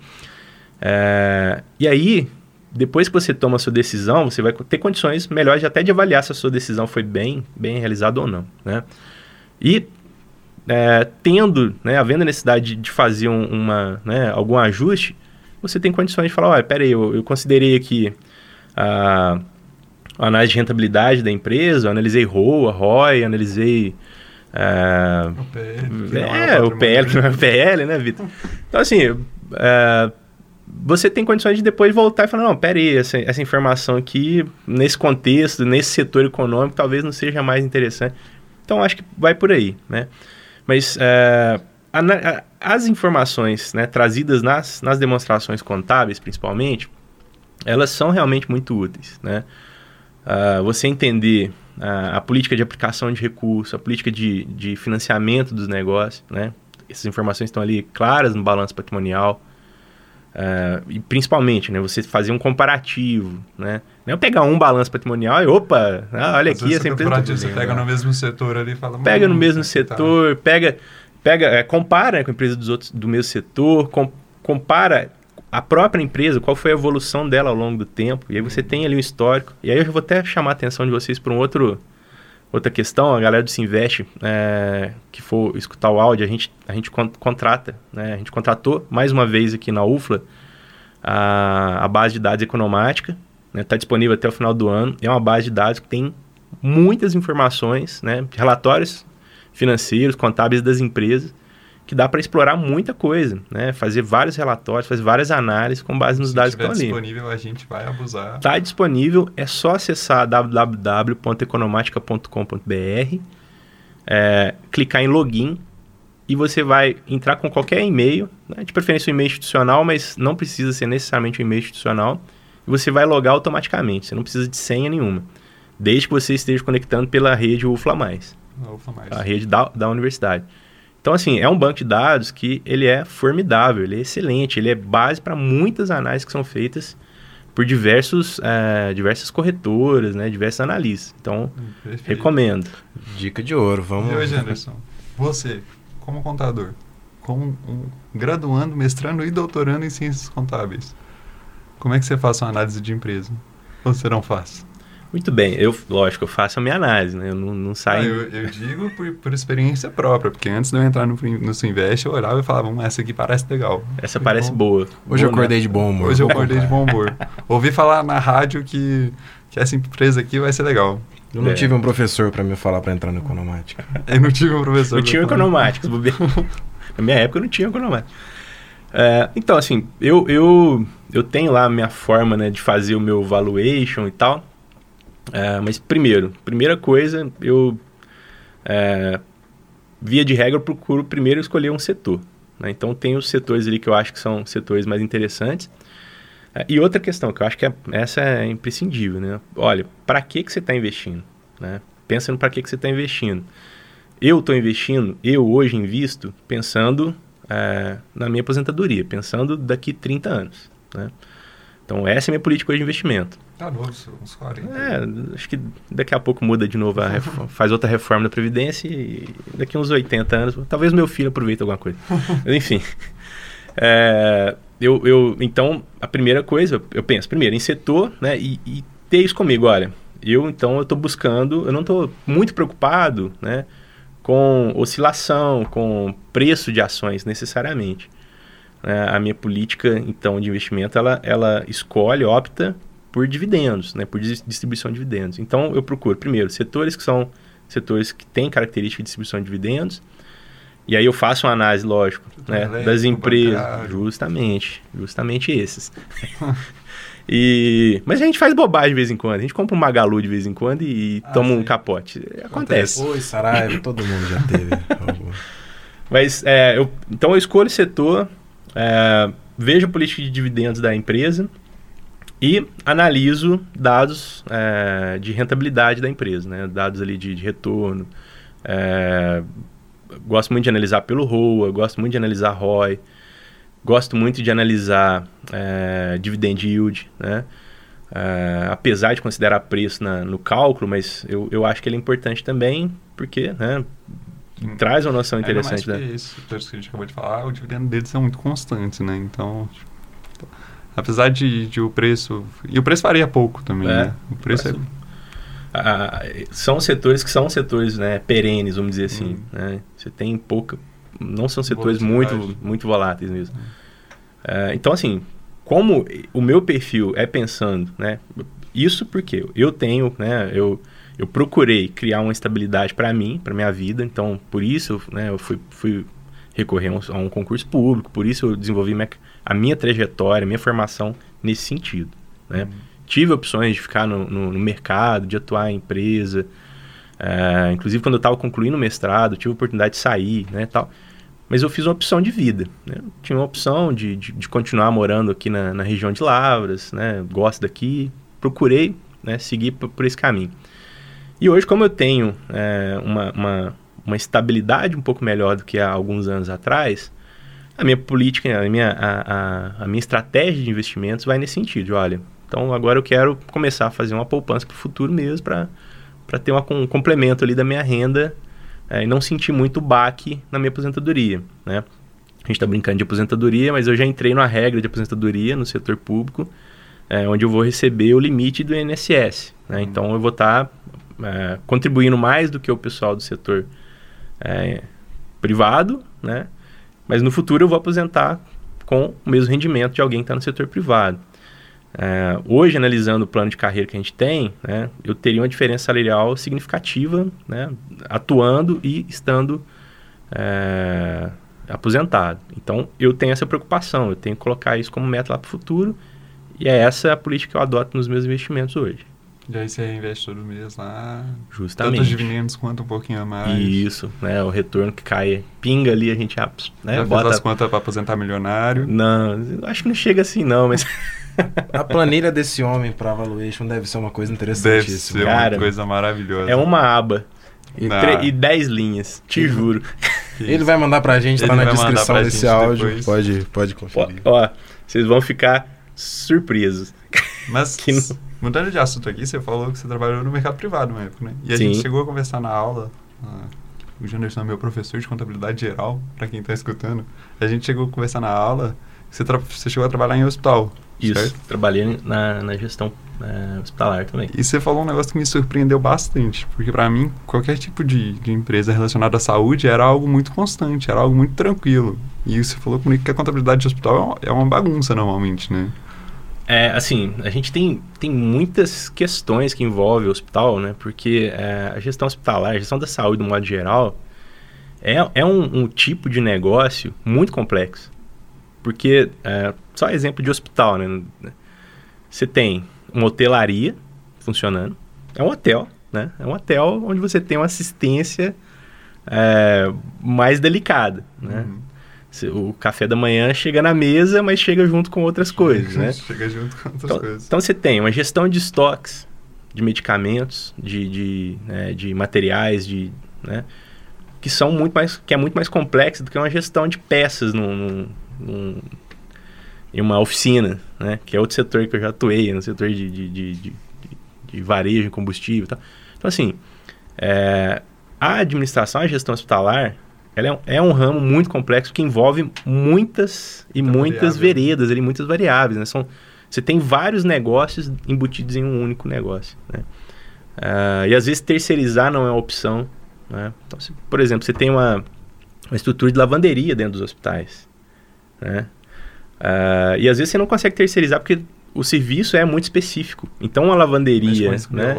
É, e aí, depois que você toma a sua decisão, você vai ter condições melhores até de avaliar se a sua decisão foi bem, bem realizada ou não, né? E é, tendo, né, havendo a necessidade de, fazer um, uma, né, algum ajuste, você tem condições de falar, olha, peraí, eu, eu considerei aqui a, análise de rentabilidade da empresa, analisei ROA, ROI, analisei... É, o PL, é, o PL, que não é o PL, né, Vitor? Então, assim, é, você tem condições de depois voltar e falar, não, pera aí, essa, essa informação aqui, nesse contexto, nesse setor econômico, talvez não seja mais interessante. Então, acho que vai por aí, né? Mas é, as informações né, trazidas nas, nas demonstrações contábeis, principalmente, elas são realmente muito úteis, né? Uh, você entender a, a, política de aplicação de recursos, a política de, de financiamento dos negócios, né? Essas informações estão ali claras no balanço patrimonial, Uh, e principalmente, né, você fazer um comparativo, né? Não é pegar um balanço patrimonial e opa, ah, olha Às aqui essa empresa. Tá você pega no mesmo setor ali e fala. Pega no mesmo setor, tá. pega, pega, é, compara com a empresa dos outros do mesmo setor, com, compara a própria empresa, qual foi a evolução dela ao longo do tempo, e aí você tem ali um histórico. E aí eu vou até chamar a atenção de vocês para um outro outra questão, a galera do Sinvest, é, que for escutar o áudio, a gente, a gente contrata, né, a gente contratou mais uma vez aqui na UFLA a, a base de dados economática, está né, tá disponível até o final do ano, é uma base de dados que tem muitas informações, né, relatórios financeiros, contábeis das empresas, que dá para explorar muita coisa, né? Fazer vários relatórios, fazer várias análises com base nos Se dados que estão ali. disponível, a gente vai abusar. Está disponível, é só acessar www.economatica.com.br é, clicar em login e você vai entrar com qualquer e-mail, né? de preferência um e-mail institucional, mas não precisa ser necessariamente um e-mail institucional, e você vai logar automaticamente, você não precisa de senha nenhuma, desde que você esteja conectando pela rede UFLA+, a rede da, da universidade. Então, assim, é um banco de dados que ele é formidável, ele é excelente, ele é base para muitas análises que são feitas por diversos, é, diversas corretoras, né, diversos analistas. Então, Perfeito. recomendo. Dica de ouro, vamos... E hoje, Anderson, você, como contador, como um graduando, mestrando e doutorando em ciências contábeis, como é que você faz uma análise de empresa? Ou você não faz? Muito bem, eu, lógico, eu faço a minha análise, né? Eu não, não saio... Ah, eu, eu, digo por, por, experiência própria, porque antes de eu entrar no, no Suinvest, eu olhava e falava, hum, essa aqui parece legal. Essa parece então, boa. Hoje eu acordei de bom humor. Hoje eu acordei de bom humor. Ouvi falar na rádio que, que essa empresa aqui vai ser legal. Eu não é. tive um professor para me falar para entrar no Economática. Eu não tive um professor. Eu tinha Economática. Na minha época eu não tinha Economática. É, então, assim, eu, eu, eu tenho lá a minha forma né, de fazer o meu valuation e tal. É, mas primeiro, primeira coisa, eu é, via de regra procuro primeiro escolher um setor. Né? Então tem os setores ali que eu acho que são setores mais interessantes. É, e outra questão que eu acho que é, essa é imprescindível, né? Olha, para que que você está investindo? Né? Pensa no para que que você está investindo. Eu estou investindo, eu hoje invisto pensando é, na minha aposentadoria, pensando daqui 30 anos. Né? Então essa é a minha política de investimento. Tá novo, uns 40. É, acho que daqui a pouco muda de novo, faz outra reforma da Previdência e daqui uns 80 anos, talvez meu filho aproveite alguma coisa. Mas, enfim. É, eu, eu, então, a primeira coisa, eu penso primeiro em setor, né, e, e ter isso comigo, olha, eu então eu estou buscando, eu não estou muito preocupado, né, com oscilação, com preço de ações necessariamente. É, a minha política então de investimento, ela, ela escolhe, opta por dividendos, né, por distribuição de dividendos. Então, eu procuro, primeiro, setores que são setores que têm característica de distribuição de dividendos, e aí eu faço uma análise, lógico, né, das empresas. Justamente, justamente esses. e, mas a gente faz bobagem de vez em quando. A gente compra um Magalu de vez em quando e ah, toma sim. um capote. Acontece. Oi, Saraiva, todo mundo já teve. mas, é, eu, então eu escolho setor, é, vejo a política de dividendos da empresa, e analiso dados é, de rentabilidade da empresa, né? dados ali de, de retorno. É, gosto muito de analisar pelo ROA, gosto muito de analisar ROI, gosto muito de analisar é, dividend yield, né? É, apesar de considerar preço na, no cálculo, mas eu, eu acho que ele é importante também, porque né. Traz uma noção interessante. Ainda mais né? isso, que a gente acabou de falar, o dividendo deles é muito constante, né? Então, tipo, Apesar de, de, o preço. E o preço varia pouco também, é, né? O preço é. Ah, são setores que são setores né, perenes, vamos dizer assim. Hum. Né? Você tem pouca. Não são setores muito, muito voláteis mesmo. Hum. Então, assim, como o meu perfil é pensando, né? Isso porque eu tenho, né? Eu, eu procurei criar uma estabilidade para mim, para minha vida. Então, por isso, né? Eu fui, fui recorrer a um, a um concurso público. Por isso, eu desenvolvi minha, a minha trajetória, a minha formação nesse sentido. Né? Uhum. Tive opções de ficar no, no, no, mercado, de atuar em empresa. É, inclusive, quando eu estava concluindo o mestrado, tive a oportunidade de sair, né, tal. Mas eu fiz uma opção de vida. Né? Tinha uma opção de, de, de continuar morando aqui na, na, região de Lavras, né? Gosto daqui. Procurei né, seguir por, por esse caminho. E hoje, como eu tenho é, uma, uma, uma estabilidade um pouco melhor do que há alguns anos atrás, a minha política, a minha, a, a, a minha estratégia de investimentos vai nesse sentido. Olha, então agora eu quero começar a fazer uma poupança para o futuro mesmo, para ter uma, um complemento ali da minha renda é, e não sentir muito baque na minha aposentadoria, né? A gente está brincando de aposentadoria, mas eu já entrei numa regra de aposentadoria no setor público, é, onde eu vou receber o limite do INSS. Né? Uhum. Então eu vou estar tá, é, contribuindo mais do que o pessoal do setor é, privado, né? Mas no futuro eu vou aposentar com o mesmo rendimento de alguém que está no setor privado. É, hoje, analisando o plano de carreira que a gente tem, né, eu teria uma diferença salarial significativa, né, atuando e estando é, aposentado. Então, eu tenho essa preocupação, eu tenho que colocar isso como meta lá para o futuro, e é essa a política que eu adoto nos meus investimentos hoje. E aí você reinveste todo mês lá. Justamente. Tanto os dividendos quanto um pouquinho a mais. Isso, né? O retorno que cai, pinga ali, a gente ah, né, Já bota... as contas para aposentar milionário. Não, acho que não chega assim não, mas... A planilha desse homem para valuation deve ser uma coisa Deve interessantíssima. ser Cara, uma coisa maravilhosa. é uma aba e, tre- e 10 linhas, te juro. Ele vai mandar pra gente, Ele tá na descrição desse áudio. depois. Pode, pode Ó, conferir. ó, vocês vão ficar surpresos. Mas, que não- mudando de assunto aqui, você falou que você trabalhou no mercado privado na época, né? E a Sim. gente chegou a conversar na aula. ah, o Janderson é meu professor de contabilidade geral, para quem tá escutando. A gente chegou a conversar na aula. Você, você chegou a trabalhar em hospital. Isso, certo? trabalhei na, na gestão é, hospitalar também. E você falou um negócio que me surpreendeu bastante, porque para mim, qualquer tipo de, de empresa relacionada à saúde era algo muito constante, era algo muito tranquilo. E você falou comigo que a contabilidade de hospital é uma, é uma bagunça normalmente, né? É, assim, a gente tem, tem muitas questões que envolvem o hospital, né? Porque é, a gestão hospitalar, a gestão da saúde, do modo geral, é, é um, um tipo de negócio muito complexo. Porque, é, só exemplo de hospital, né? Você tem uma hotelaria funcionando, é um hotel, né? É um hotel onde você tem uma assistência é, mais delicada, né? Uhum. O café da manhã chega na mesa, mas chega junto com outras coisas, né? Chega junto com outras Então, coisas. então você tem uma gestão de estoques, de medicamentos, de, de, né, de materiais, de, né, que são muito mais, que é muito mais complexa do que uma gestão de peças num, num- num- em uma oficina, né, que é outro setor que eu já atuei, no setor de, de, de, de, de- de varejo, combustível e tal. Então, assim, é, a administração, a gestão hospitalar, ela é um, é um ramo muito complexo que envolve muitas e Muita muitas variável. veredas, ali, muitas variáveis, né? São, você tem vários negócios embutidos em um único negócio, né? Ah, e às vezes terceirizar não é uma opção, né? Então, se, por exemplo, você tem uma, uma estrutura de lavanderia dentro dos hospitais, né? Ah, e às vezes você não consegue terceirizar porque o serviço é muito específico. Então, uma Mexe lavanderia, né?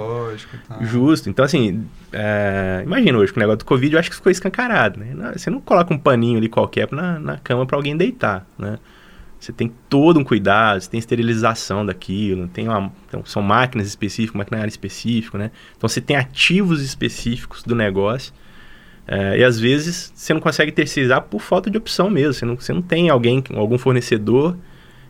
tal. Justo. Então, assim, é, imagina hoje com o negócio do Covid, eu acho que ficou escancarado, né? Você não coloca um paninho ali qualquer na, na cama para alguém deitar, né? Você tem todo um cuidado, você tem esterilização daquilo, tem uma, então, são máquinas específicas, maquinário específico, né? Então, você tem ativos específicos do negócio é, e, às vezes, você não consegue terceirizar por falta de opção mesmo. Você não, você não tem alguém, algum fornecedor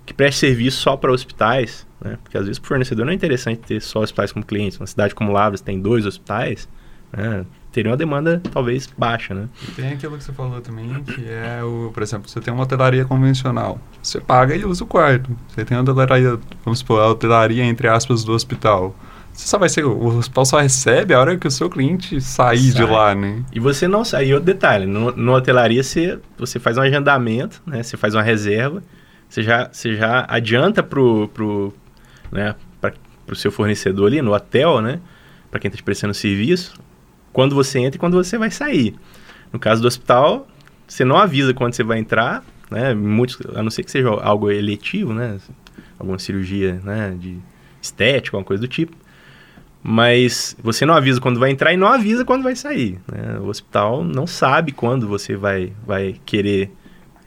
que preste serviço só para hospitais, né? Porque às vezes para o fornecedor não é interessante ter só hospitais como clientes. Uma cidade como Lavras tem dois hospitais, né? teria uma demanda talvez baixa, né? E tem aquilo que você falou também, que é o, por exemplo, você tem uma hotelaria convencional, você paga e usa o quarto. Você tem uma hotelaria, vamos supor, a hotelaria entre aspas do hospital. Você só vai ser, o hospital só recebe a hora que o seu cliente sair de Sai. lá, né? E você não sai, e outro detalhe, no, no hotelaria você, você faz um agendamento, né? Você faz uma reserva, você já, você já adianta pro, pro, né? Pro seu fornecedor ali no hotel, né? Para quem está te prestando serviço, quando você entra e quando você vai sair. No caso do hospital, você não avisa quando você vai entrar, né? Muitos, a não ser que seja algo eletivo, né? Alguma cirurgia, né? De estética, alguma coisa do tipo. Mas você não avisa quando vai entrar e não avisa quando vai sair. né? O hospital não sabe quando você vai, vai querer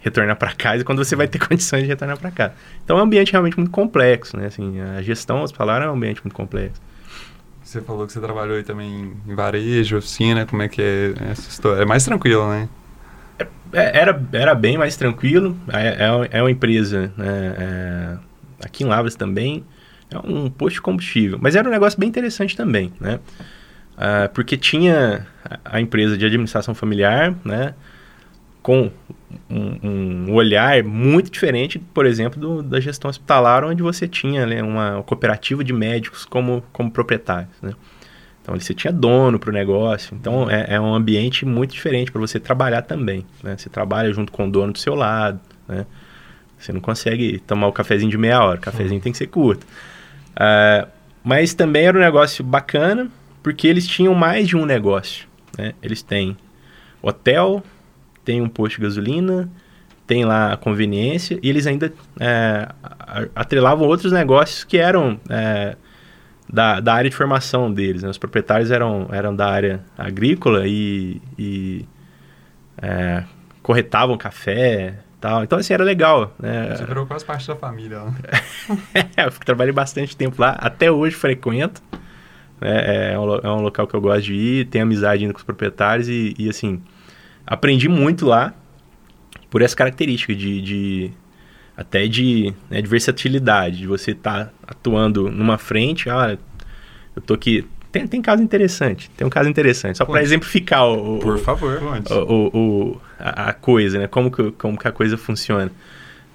retornar para casa e quando você vai ter condições de retornar para casa. Então é um ambiente realmente muito complexo, né? Assim, a gestão hospitalar é um ambiente muito complexo. Você falou que você trabalhou aí também em varejo, oficina, como é que é essa história? É mais tranquilo, né? É, era, era bem mais tranquilo. É, é, é uma empresa, né, é, aqui em Lavras também, é um posto de combustível. Mas era um negócio bem interessante também, né? Ah, porque tinha a- a empresa de administração familiar, né? Com um, um olhar muito diferente, por exemplo, do- da gestão hospitalar, onde você tinha né, uma cooperativa de médicos como, como proprietários, né? Então, você tinha dono para o negócio. Então, é, é um ambiente muito diferente para você trabalhar também. Né? Você trabalha junto com o dono do seu lado. Né? Você não consegue tomar o cafezinho de meia hora. O cafezinho tem que ser curto. Ah, mas também era um negócio bacana, porque eles tinham mais de um negócio. Né? Eles têm hotel, tem um posto de gasolina, tem lá a conveniência, e eles ainda é, atrelavam outros negócios que eram é, da, da área de formação deles. né? Os proprietários eram, eram da área agrícola e, e, é, corretavam café tal. Então, assim, era legal. Né? Você virou quase parte da família, né? eu trabalhei bastante tempo lá, até hoje frequento. É, é, um, é um local que eu gosto de ir, tenho amizade ainda com os proprietários e, e assim, aprendi muito lá por essa característica de, de até de, né, de versatilidade, de você estar tá atuando numa frente, ah, eu tô aqui. Tem, tem caso interessante, tem um caso interessante, só para exemplificar o, Por favor. o, o, o, a, a coisa, né? Como que, como que a coisa funciona.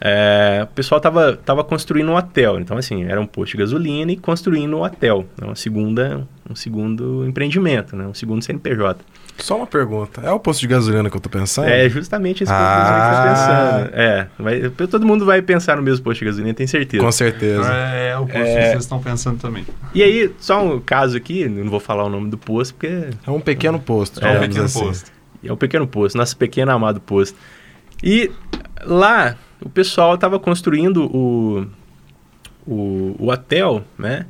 É, o pessoal tava, tava construindo um hotel. Então, assim, era um posto de gasolina e construindo um hotel. Né? Uma segunda, um segundo empreendimento, né? um segundo CNPJ. Só uma pergunta. É o posto de gasolina que eu tô pensando? É justamente esse posto Ah. de gasolina que você tá pensando. É, vai, todo mundo vai pensar no mesmo posto de gasolina, tenho certeza. Com certeza. É, é o posto É. que vocês estão pensando também. E aí, só um caso aqui, não vou falar o nome do posto, porque É um pequeno posto, É um pequeno assim. posto. É um pequeno posto, nosso pequeno amado posto. E lá, o pessoal estava construindo o, o, o hotel, né?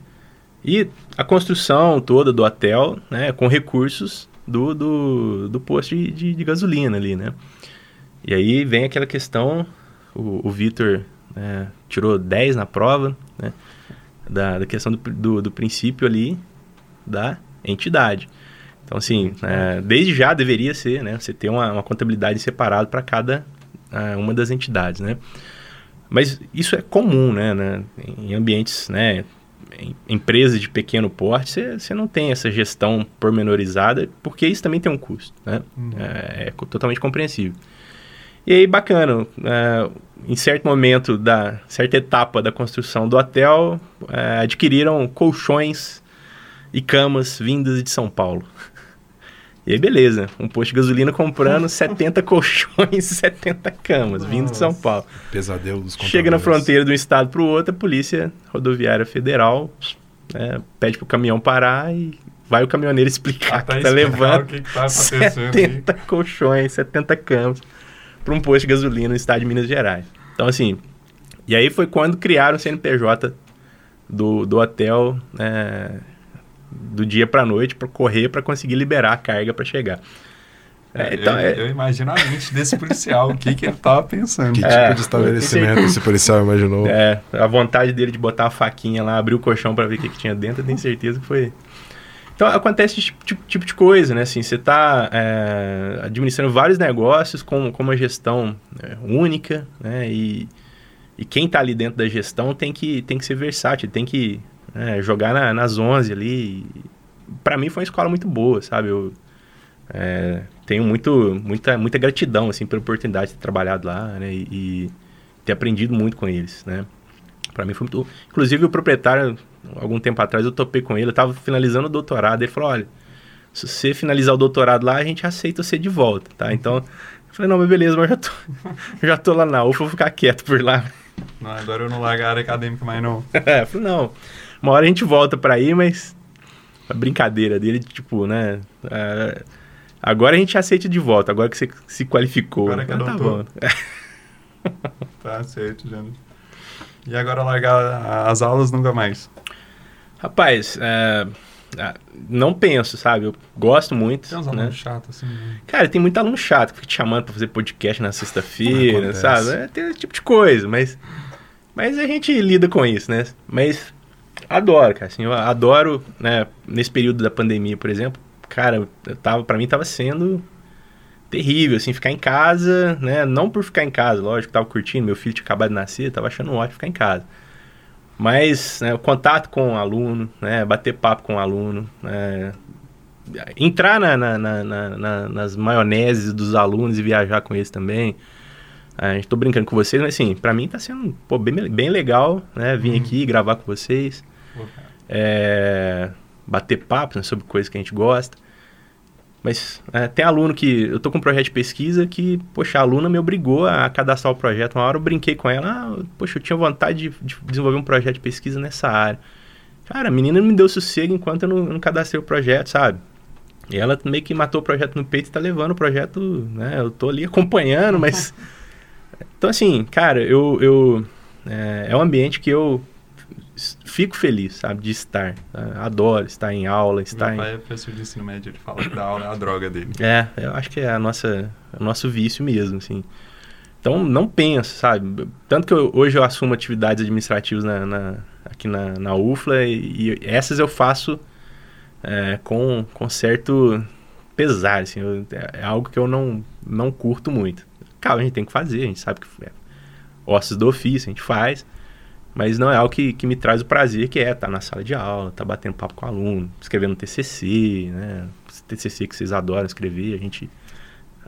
E a construção toda do hotel, né? Com recursos do, do, do posto de, de, de gasolina ali, né? E aí vem aquela questão, o, o Vitor né, tirou 10 na prova, né? Da, da questão do, do, do princípio ali da entidade. Então, assim, é, desde já deveria ser, né? Você ter uma, uma contabilidade separada para cada ah, uma das entidades, né? Mas isso é comum, né? né? Em ambientes, né? Em empresas de pequeno porte, você- não tem essa gestão pormenorizada, porque isso também tem um custo, né? É, é co- totalmente compreensível. E aí, bacana, é, em certo momento da certa etapa da construção do hotel, é, adquiriram colchões e camas vindas de São Paulo. E aí, beleza, um posto de gasolina comprando 70 colchões e 70 camas, vindo de São Nossa. Paulo. Pesadelo dos Chega na fronteira de um estado para o outro, a Polícia Rodoviária Federal né, pede pro caminhão parar e vai o caminhoneiro explicar Até que tá explicar levando o que, que tá acontecendo. aí. 70 colchões, 70 camas para um posto de gasolina no estado de Minas Gerais. Então, assim, e aí foi quando criaram o CNPJ do, do hotel né, do dia para noite para correr para conseguir liberar a carga para chegar. É, então, eu, é- eu imagino a mente desse policial, o que, que ele tava pensando. Que É, tipo de estabelecimento esse policial imaginou? É, a vontade dele de botar a faquinha lá, abrir o colchão pra ver o que, que tinha dentro, eu tenho certeza que foi. Então acontece esse tipo, tipo- de coisa, né? Assim, você tá é, administrando vários negócios com, com uma gestão é, única, né? E, e quem tá ali dentro da gestão tem que, tem que ser versátil, tem que é, jogar na- nas 11 ali. Pra mim foi uma escola muito boa, sabe? Eu é, tenho muito, muita, muita gratidão, assim, pela oportunidade de ter trabalhado lá, né? E, e ter aprendido muito com eles, né? Pra mim foi muito... Inclusive o proprietário, algum tempo atrás, eu topei com ele, eu tava finalizando o doutorado, ele falou, olha, se você finalizar o doutorado lá, a gente aceita você de volta, tá? Então, eu falei, não, mas beleza, mas eu já tô, já tô lá na UFA, vou ficar quieto por lá. Não, agora eu não largo a área acadêmica mais não. É, eu falei, não, uma hora a gente volta pra aí, mas a brincadeira dele, tipo, né? é, agora a gente aceita de volta, agora que você se qualificou. Agora que é falei, doutor. bom. Tá certo, Jânio. E agora largar as aulas nunca mais. Rapaz, é, ah, não penso, sabe? Eu gosto muito. Tem uns né? alunos chatos assim. né? Cara, tem muito aluno chato que fica te chamando pra fazer podcast na sexta-feira, sabe? É, tem esse tipo de coisa, mas, mas a gente lida com isso, né? Mas adoro, cara, assim, eu adoro, né? Nesse período da pandemia, por exemplo, cara, eu tava, pra mim tava sendo terrível, assim, ficar em casa, né? Não por ficar em casa, lógico, tava curtindo, meu filho tinha acabado de nascer, tava achando ótimo ficar em casa. Mas né, o contato com o aluno, né, bater papo com o aluno, né, entrar na, na- na- na- na- nas maioneses dos alunos e viajar com eles também. A gente tô brincando com vocês, mas assim, pra mim tá sendo pô, bem, bem legal, né? Vir aqui gravar com vocês. É, bater papo né, sobre coisas que a gente gosta. Mas é, tem aluno que. Eu tô com um projeto de pesquisa que, poxa, a aluna me obrigou a cadastrar o projeto. Uma hora eu brinquei com ela, ah, poxa, eu tinha vontade de, de desenvolver um projeto de pesquisa nessa área. Cara, a menina não me deu sossego enquanto eu não, eu não cadastrei o projeto, sabe? E ela meio que matou o projeto no peito e tá levando o projeto, né? Eu tô ali acompanhando, mas. Então, assim, cara, eu. eu é, é um ambiente que eu fico feliz, sabe, de estar. tá? Adoro estar em aula, estar Meu em. pai é professor de ensino médio, ele fala que dar aula é a droga dele. É, eu acho que é a nossa, o nosso vício mesmo, assim. Então, não penso, sabe? Tanto que eu- hoje eu assumo atividades administrativas na, na- aqui na, na UFLA e, e essas eu faço é, com, com certo pesar, assim, eu, é, é algo que eu não, não curto muito. Claro, a gente tem que fazer, a gente sabe que é ossos do ofício, a gente faz, mas não é algo que, que me traz o prazer que é estar tá na sala de aula, estar tá batendo papo com o aluno, escrevendo TCC, né? TCC que vocês adoram escrever, a gente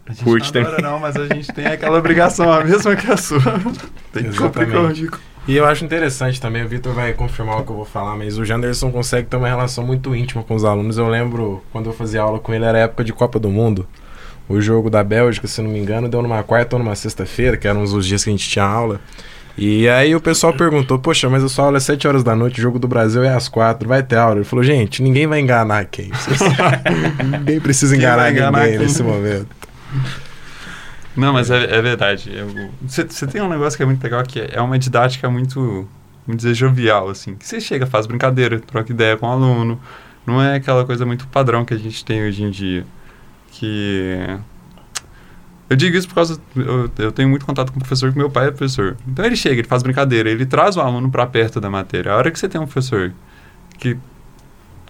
a gente curte não adora, também. não, mas a gente tem aquela obrigação, a mesma que a sua. tem que cumprir com E eu acho interessante também, o Vitor vai confirmar o que eu vou falar, mas o Janderson consegue ter uma relação muito íntima com os alunos. Eu lembro, quando eu fazia aula com ele, era época de Copa do Mundo. O jogo da Bélgica, se não me engano, deu numa quarta ou numa sexta-feira, que eram os dias que a gente tinha aula. E aí o pessoal perguntou, poxa, mas a sua aula é 7 horas da noite, o jogo do Brasil é às 4, vai ter aula. Ele falou, gente, ninguém vai enganar quem. ninguém precisa enganar, enganar ninguém quem? nesse momento. Não, mas é, é verdade. Você tem um negócio que é muito legal, que é uma didática muito, vamos dizer, jovial, assim. Que você chega, faz brincadeira, troca ideia com o aluno. Não é aquela coisa muito padrão que a gente tem hoje em dia. Que eu digo isso por causa. Eu, eu, tenho muito contato com o professor, que meu pai é professor. Então ele chega, ele faz brincadeira, ele traz o aluno para perto da matéria. A hora que você tem um professor que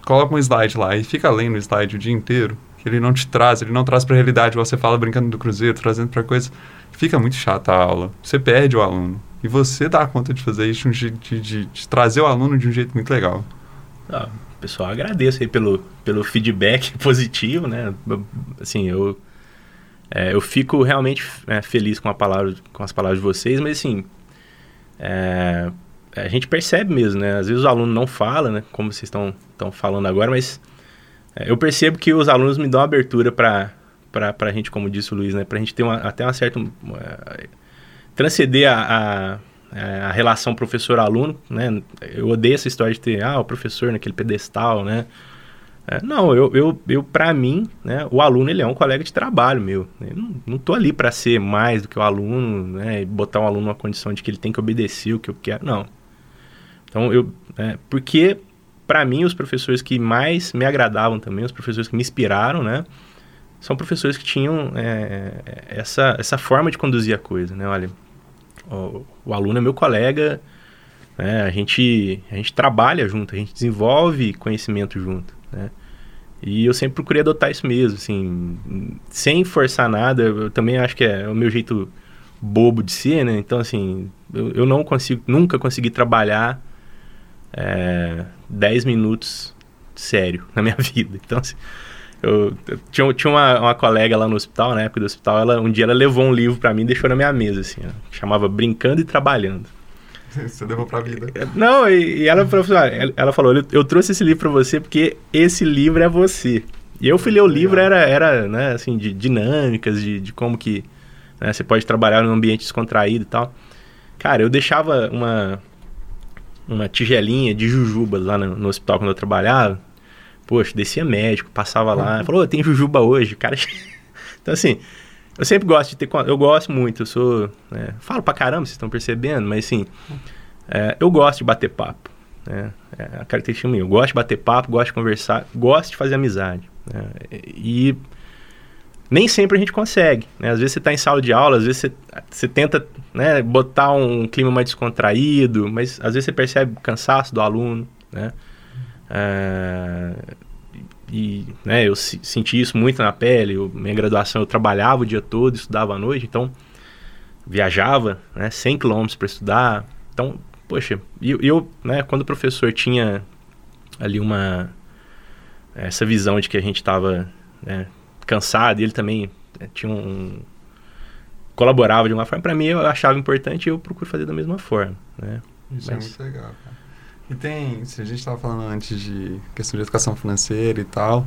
coloca um slide lá e fica lendo o slide o dia inteiro, que ele não te traz, ele não traz para a realidade, você fala brincando do cruzeiro, trazendo para coisa, fica muito chata a aula. Você perde o aluno. E você dá conta de fazer isso, de, de, de, de trazer o aluno de um jeito muito legal. Ah, pessoal, agradeço aí pelo, pelo feedback positivo, né? Assim, eu é, eu fico realmente é, feliz com, a palavra, com as palavras de vocês, mas assim, é, a gente percebe mesmo, né? Às vezes o aluno não fala, né? Como vocês estão falando agora, mas é, eu percebo que os alunos me dão abertura para a gente, como disse o Luiz, né? Para a gente ter uma, até uma certa... Uma, transcender a, a, a relação professor-aluno, né? Eu odeio essa história de ter, ah, o professor naquele pedestal, né? É, não, eu, eu, eu para mim, né, o aluno ele é um colega de trabalho meu. Eu não, não tô ali para ser mais do que o aluno, né, e botar o aluno numa condição de que ele tem que obedecer o que eu quero, não. Então eu, é, porque para mim os professores que mais me agradavam também, os professores que me inspiraram, né, são professores que tinham é, essa, essa forma de conduzir a coisa, né, olha, o, o aluno é meu colega, né, a gente a gente trabalha junto, a gente desenvolve conhecimento junto, né. E eu sempre procurei adotar isso mesmo, assim, sem forçar nada. Eu também acho que é o meu jeito bobo de ser, né? Então, assim, eu, eu não consigo, nunca consegui trabalhar é, 10 minutos sério na minha vida. Então, assim, eu, eu tinha, tinha uma, uma, colega lá no hospital, na época do hospital, ela, um dia ela levou um livro para mim e deixou na minha mesa, assim, ó, chamava Brincando e Trabalhando. Você levou pra vida. Não, e, e ela falou, assim, ela falou, eu, eu trouxe esse livro para você porque esse livro é você. E eu fui ler o livro, era, era né, assim, de dinâmicas, de, de como que né, você pode trabalhar num ambiente descontraído e tal. Cara, eu deixava uma, uma tigelinha de jujubas lá no, no hospital quando eu trabalhava. Poxa, descia médico, passava lá, falou, oh, tem jujuba hoje. Cara, então assim, eu sempre gosto de ter. Eu gosto muito, eu sou. Né, falo pra caramba, vocês estão percebendo, mas assim. É, eu gosto de bater papo. Né, é a característica minha. Eu gosto de bater papo, gosto de conversar, gosto de fazer amizade. Né, e nem sempre a gente consegue. Né? Às vezes você está em sala de aula, às vezes você, você tenta né, botar um clima mais descontraído, mas às vezes você percebe o cansaço do aluno. Né? É, e né, eu senti isso muito na pele. Eu, minha graduação eu trabalhava o dia todo, estudava à noite, então viajava né, 100 quilômetros para estudar. Então, poxa, e eu, eu, né, quando o professor tinha ali uma essa visão de que a gente estava né, cansado, e ele também né, tinha um colaborava de uma forma, para mim eu achava importante e eu procuro fazer da mesma forma, né? Isso é Mas, é muito legal, cara. E tem, se a gente estava falando antes de questão de educação financeira e tal,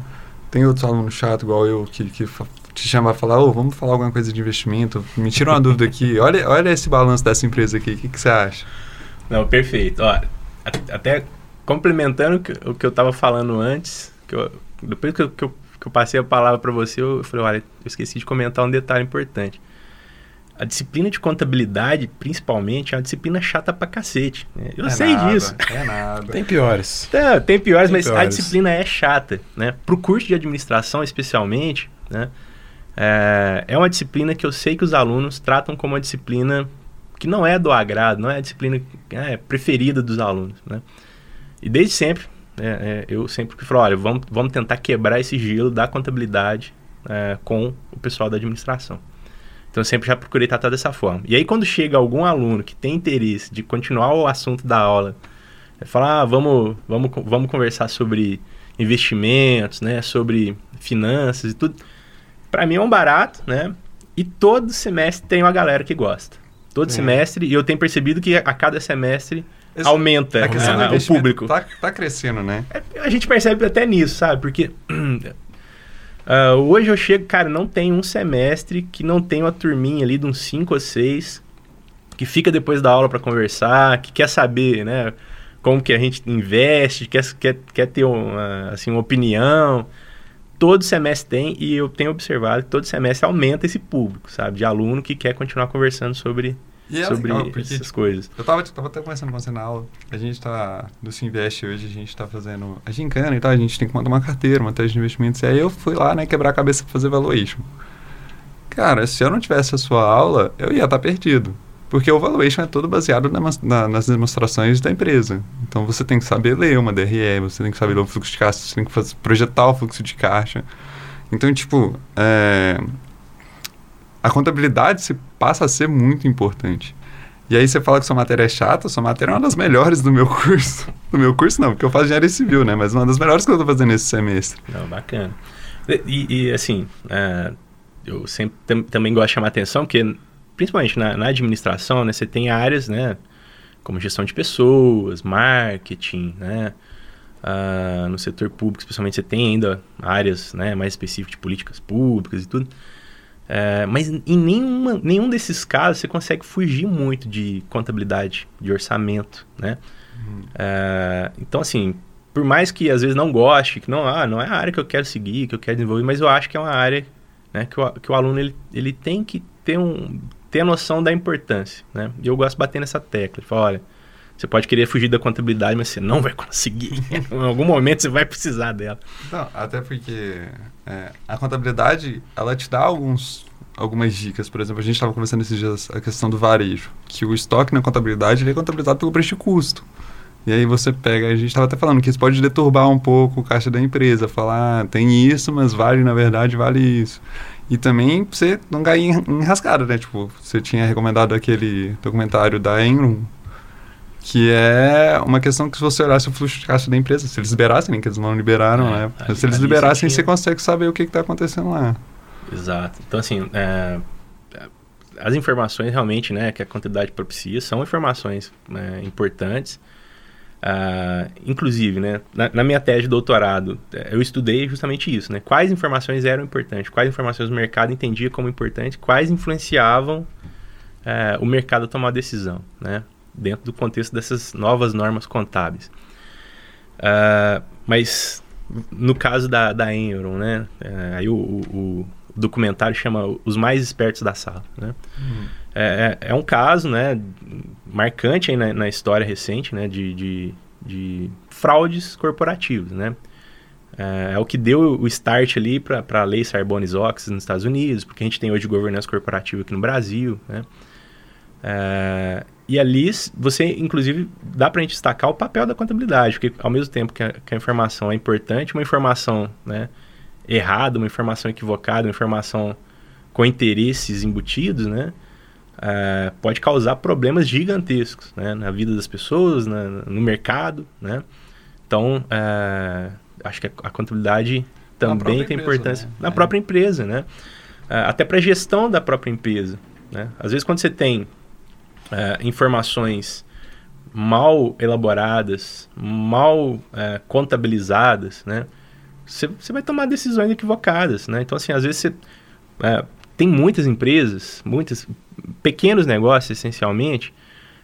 tem outros alunos chato igual eu que, que te chama a falar, ô, oh, vamos falar alguma coisa de investimento, me tira uma dúvida aqui, olha, olha esse balanço dessa empresa aqui, o que, que você acha? Não, perfeito. Ó, até complementando o que eu estava falando antes, que eu, depois que eu, que eu, que eu passei a palavra para você, eu falei, olha, eu esqueci de comentar um detalhe importante a disciplina de contabilidade, principalmente, é uma disciplina chata pra cacete. Né? Eu é sei nada, disso. É nada. tem piores. É, tem piores, tem mas piores. a disciplina é chata. Né? Pro curso de administração, especialmente, né? É, é uma disciplina que eu sei que os alunos tratam como uma disciplina que não é do agrado, não é a disciplina é, preferida dos alunos. Né? E desde sempre, né, é, eu sempre que falo, olha, vamos, vamos tentar quebrar esse gelo da contabilidade é, com o pessoal da administração. Então eu sempre já procurei tratar dessa forma. E aí quando chega algum aluno que tem interesse de continuar o assunto da aula, é falar, ah, vamos, vamos, vamos conversar sobre investimentos, né, sobre finanças e tudo. Para mim é um barato, né? E todo semestre tem uma galera que gosta. Todo é. semestre, e eu tenho percebido que a cada semestre Esse, aumenta a né, o público. Tá, tá crescendo, né? É, a gente percebe até nisso, sabe? Porque uh, hoje eu chego, cara, não tem um semestre que não tem uma turminha ali de uns 5 ou 6 que fica depois da aula para conversar, que quer saber, né? Como que a gente investe, quer, quer, quer ter uma, assim, uma opinião todo semestre tem, e eu tenho observado que todo semestre aumenta esse público, sabe? De aluno que quer continuar conversando sobre, é sobre legal, porque, essas tipo, coisas. Eu tava, tava até conversando com você na aula. A gente tá, do Sinvest hoje, a gente tá fazendo a gincana e tal, a gente tem que montar uma carteira, uma tese de investimentos. E aí eu fui lá, né, quebrar a cabeça pra fazer valuation. Cara, se eu não tivesse a sua aula, eu ia estar tá perdido. Porque o valuation é todo baseado na, na, nas demonstrações da empresa. Então você tem que saber ler uma DRE, você tem que saber ler o fluxo de caixa, você tem que fazer, projetar o fluxo de caixa. Então, tipo, é, a contabilidade se passa a ser muito importante. E aí você fala que sua matéria é chata, sua matéria é uma das melhores do meu curso. Do meu curso não, porque eu faço engenharia civil, né? Mas uma das melhores que eu estou fazendo esse semestre. Não, bacana. E, e assim, uh, eu sempre tam, também gosto de chamar atenção, porque principalmente na, na, administração, né, você tem áreas, né, como gestão de pessoas, marketing, né, uh, no setor público, especialmente você tem ainda áreas, né, mais específicas de políticas públicas e tudo. Uh, mas em nenhuma, nenhum desses casos você consegue fugir muito de contabilidade, de orçamento, né? Uhum. Uh, então, assim, por mais que às vezes não goste, que não, ah, não é a área que eu quero seguir, que eu quero desenvolver, mas eu acho que é uma área né, que, o, que o aluno ele, ele tem que ter um, ter a noção da importância, né? E eu gosto de bater nessa tecla, de falar, olha, você pode querer fugir da contabilidade, mas você não vai conseguir. em algum momento você vai precisar dela. Não, até porque é, a contabilidade, ela te dá alguns, algumas dicas. Por exemplo, a gente estava conversando esses dias a questão do varejo, que o estoque na contabilidade ele é contabilizado pelo preço de custo. E aí você pega, a gente estava até falando que isso pode deturbar um pouco o caixa da empresa, falar, ah, tem isso, mas vale, na verdade, vale isso. E também você não cair em, em rascada, né? Tipo, você tinha recomendado aquele documentário da Enron, que é uma questão que se você olhasse o fluxo de caixa da empresa, se eles liberassem, nem que eles não liberaram, é, né? Ali, se eles liberassem, você, tinha... você consegue saber o que está acontecendo lá. Exato. Então, assim, é, as informações realmente, né, que a quantidade propicia são informações é, importantes. Uh, inclusive, né, na, na, minha tese de doutorado, é, eu estudei justamente isso, né? Quais informações eram importantes, quais informações o mercado entendia como importantes, quais influenciavam uh, o mercado a tomar a decisão, né? Dentro do contexto dessas novas normas contábeis. Uh, mas no caso da, da Enron, né? aí o, o, o, documentário chama Os Mais Espertos da Sala, né? Uhum. É, é, é, um caso, né, marcante na, na, história recente, né, de, de, de fraudes corporativas, né? É, é, o que deu o start ali para a lei Sarbanes-Oxley nos Estados Unidos, porque a gente tem hoje governança corporativa aqui no Brasil, né? E ali você, inclusive, dá para a gente destacar o papel da contabilidade, porque ao mesmo tempo que a, que a informação é importante, uma informação né, errada, uma informação equivocada, uma informação com interesses embutidos, né? uh, pode causar problemas gigantescos né, na vida das pessoas, na, no mercado. Né? Então, uh, acho que a, a contabilidade também tem empresa, importância né? na é. própria empresa, né? Uh, até para a gestão da própria empresa. Né? Às vezes, quando você tem informações mal elaboradas, mal contabilizadas, né? Você, vai tomar decisões equivocadas, né? Então, assim, às vezes você tem muitas empresas, muitas pequenos negócios essencialmente,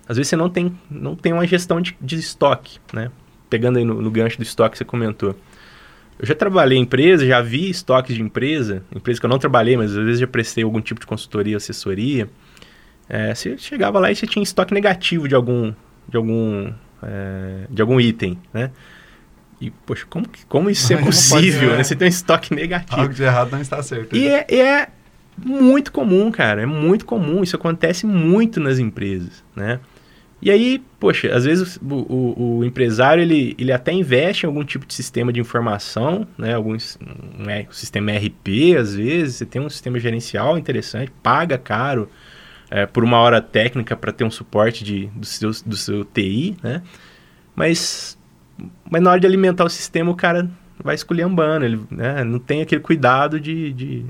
às vezes você não tem, não tem uma gestão de, de estoque, né? Pegando aí no, no, gancho do estoque que você comentou. Eu já trabalhei em empresa, já vi estoques de empresa, empresa que eu não trabalhei, mas às vezes já prestei algum tipo de consultoria assessoria. É, você chegava lá e você tinha estoque negativo de algum, de algum, é, de algum item, né? E, poxa, como, como isso é possível, né? Você tem um estoque negativo. Algo de errado não está certo. E é, é, muito comum, cara. É muito comum. Isso acontece muito nas empresas, né? E aí, poxa, às vezes o, o, o, empresário ele, ele até investe em algum tipo de sistema de informação, né? Algum um, é, um sistema RP, às vezes, você tem um sistema gerencial interessante, paga caro é, por uma hora técnica para ter um suporte de, do, seu, do seu TI, né? Mas, mas na hora de alimentar o sistema, o cara vai esculhambando, ele né? não tem aquele cuidado de, de,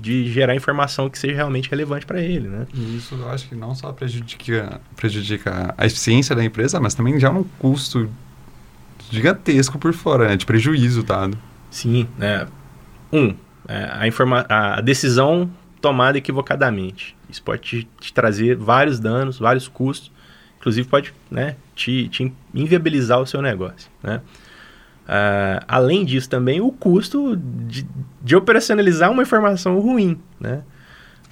de gerar informação que seja realmente relevante para ele, né? E isso eu acho que não só prejudica, prejudica a eficiência da empresa, mas também já é um custo gigantesco por fora, né? De prejuízo, tá? Sim, né? Um, é, a, informa a decisão tomada equivocadamente. Isso pode te, te, trazer vários danos, vários custos. Inclusive pode né, te, te inviabilizar o seu negócio, né? Uh, além disso, também o custo de, de, operacionalizar uma informação ruim, né?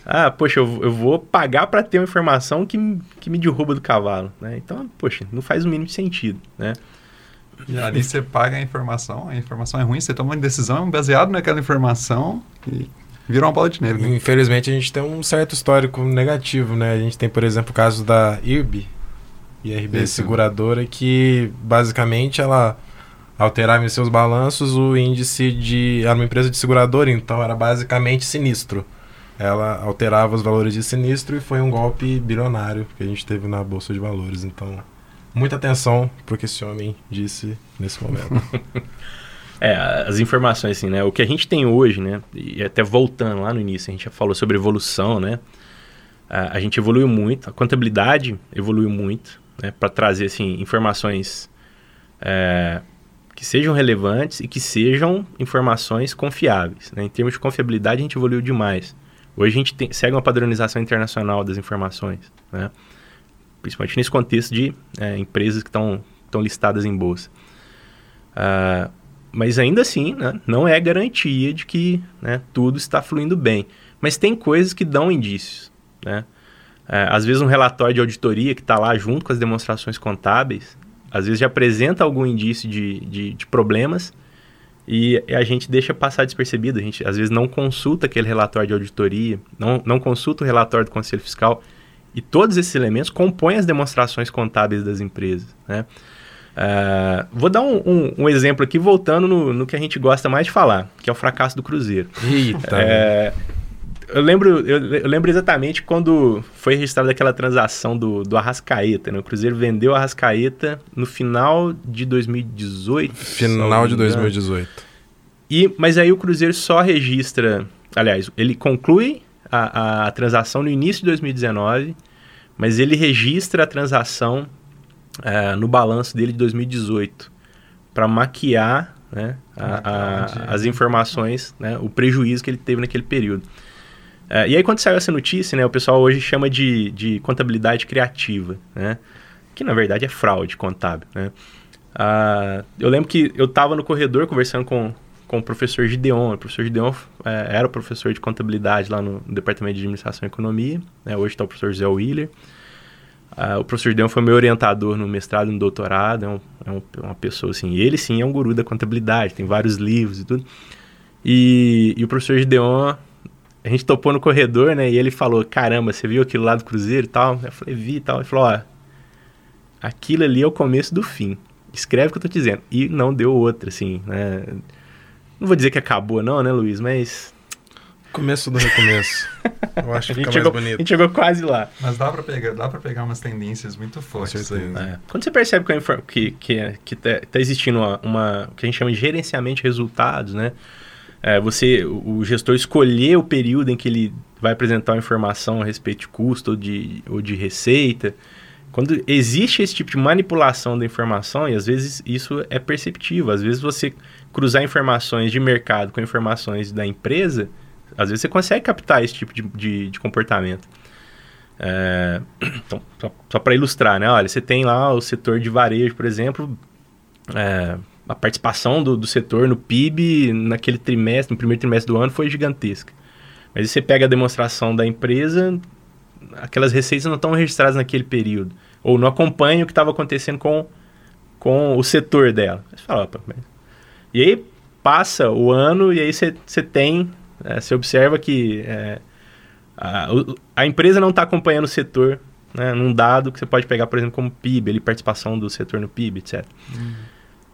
Ah, poxa, eu, eu vou pagar para ter uma informação que, que me derruba do cavalo, né? Então, poxa, não faz o mínimo sentido, né? E ali você paga a informação, a informação é ruim, você toma uma decisão baseada naquela informação e vira uma bola de neve. Né? Infelizmente, a gente tem um certo histórico negativo, né? A gente tem, por exemplo, o caso da IRB, IRB Isso. Seguradora, que basicamente ela alterava em seus balanços o índice de. Era uma empresa de seguradora, então era basicamente sinistro. Ela alterava os valores de sinistro e foi um golpe bilionário que a gente teve na Bolsa de Valores. Então, muita atenção para o que esse homem disse nesse momento. é, as informações, assim, né? O que a gente tem hoje, né? E até voltando lá no início, a gente já falou sobre evolução, né? A, a gente evoluiu muito, a contabilidade evoluiu muito, né? Para trazer, assim, informações. É, que sejam relevantes e que sejam informações confiáveis. Né? Em termos de confiabilidade, a gente evoluiu demais. Hoje a gente tem, segue uma padronização internacional das informações, né? principalmente nesse contexto de é, empresas que estão listadas em bolsa. Uh, mas ainda assim, né, não é garantia de que né, tudo está fluindo bem. Mas tem coisas que dão indícios. Né? Uh, às vezes um relatório de auditoria que está lá junto com as demonstrações contábeis, às vezes já apresenta algum indício de, de, de problemas e a gente deixa passar despercebido. A gente às vezes não consulta aquele relatório de auditoria, não, não consulta o relatório do Conselho Fiscal. E todos esses elementos compõem as demonstrações contábeis das empresas. Né? Uh, vou dar um, um, um, exemplo aqui, voltando no, no, que a gente gosta mais de falar, que é o fracasso do Cruzeiro. Eita! É, eu lembro, eu, eu, lembro exatamente quando foi registrada aquela transação do, do Arrascaeta, né? O Cruzeiro vendeu o Arrascaeta no final de 2018. Final de 2018. E, mas aí o Cruzeiro só registra, aliás, ele conclui a, a transação no início de 2019, mas ele registra a transação é, no balanço dele de 2018 para maquiar né, a, a, as informações, né, o prejuízo que ele teve naquele período. Uh, e aí, quando saiu essa notícia, né, o pessoal hoje chama de, de contabilidade criativa, né? Que na verdade é fraude contábil, né? Uh, eu lembro que eu estava no corredor conversando com, com o professor Gideon. O professor Gideon é, era o professor de contabilidade lá no, Departamento de Administração e Economia. Né? Hoje está o professor Zé Willer. Uh, o professor Gideon foi meu orientador no mestrado e no doutorado. É, um, é um, uma pessoa assim. Ele sim é um guru da contabilidade, tem vários livros e tudo. E, e o professor Gideon a gente topou no corredor, né? E ele falou: Caramba, você viu aquilo lá do Cruzeiro e tal? Eu falei: Vi e tal. Ele falou: Ó, aquilo ali é o começo do fim. Escreve o que eu tô dizendo. E não deu outra, assim, né? Não vou dizer que acabou, não, né, Luiz? Mas. Começo do recomeço. Eu acho que fica chegou, mais bonito. A gente chegou quase lá. Mas dá pra pegar, dá pra pegar umas tendências muito fortes aí. Né? É. Quando você percebe que, que, que, que tá, tá existindo uma, uma. que a gente chama de gerenciamento de resultados, né? é, você, o gestor escolher o período em que ele vai apresentar uma informação a respeito de custo ou de, ou de receita. Quando existe esse tipo de manipulação da informação, e às vezes isso é perceptível, às vezes você cruzar informações de mercado com informações da empresa, às vezes você consegue captar esse tipo de, de, de comportamento. É, então, só, só para ilustrar, né? Olha, você tem lá o setor de varejo, por exemplo, é, a participação do, do setor no PIB naquele trimestre, no primeiro trimestre do ano, foi gigantesca. Mas aí você pega a demonstração da empresa, aquelas receitas não estão registradas naquele período. Ou não acompanham o que estava acontecendo com, com o setor dela. Você fala, opa, mas... E aí passa o ano e aí você tem, é, você observa que é, a, a empresa não está acompanhando o setor né, num dado que você pode pegar, por exemplo, como PIB, ali, participação do setor no PIB, etc.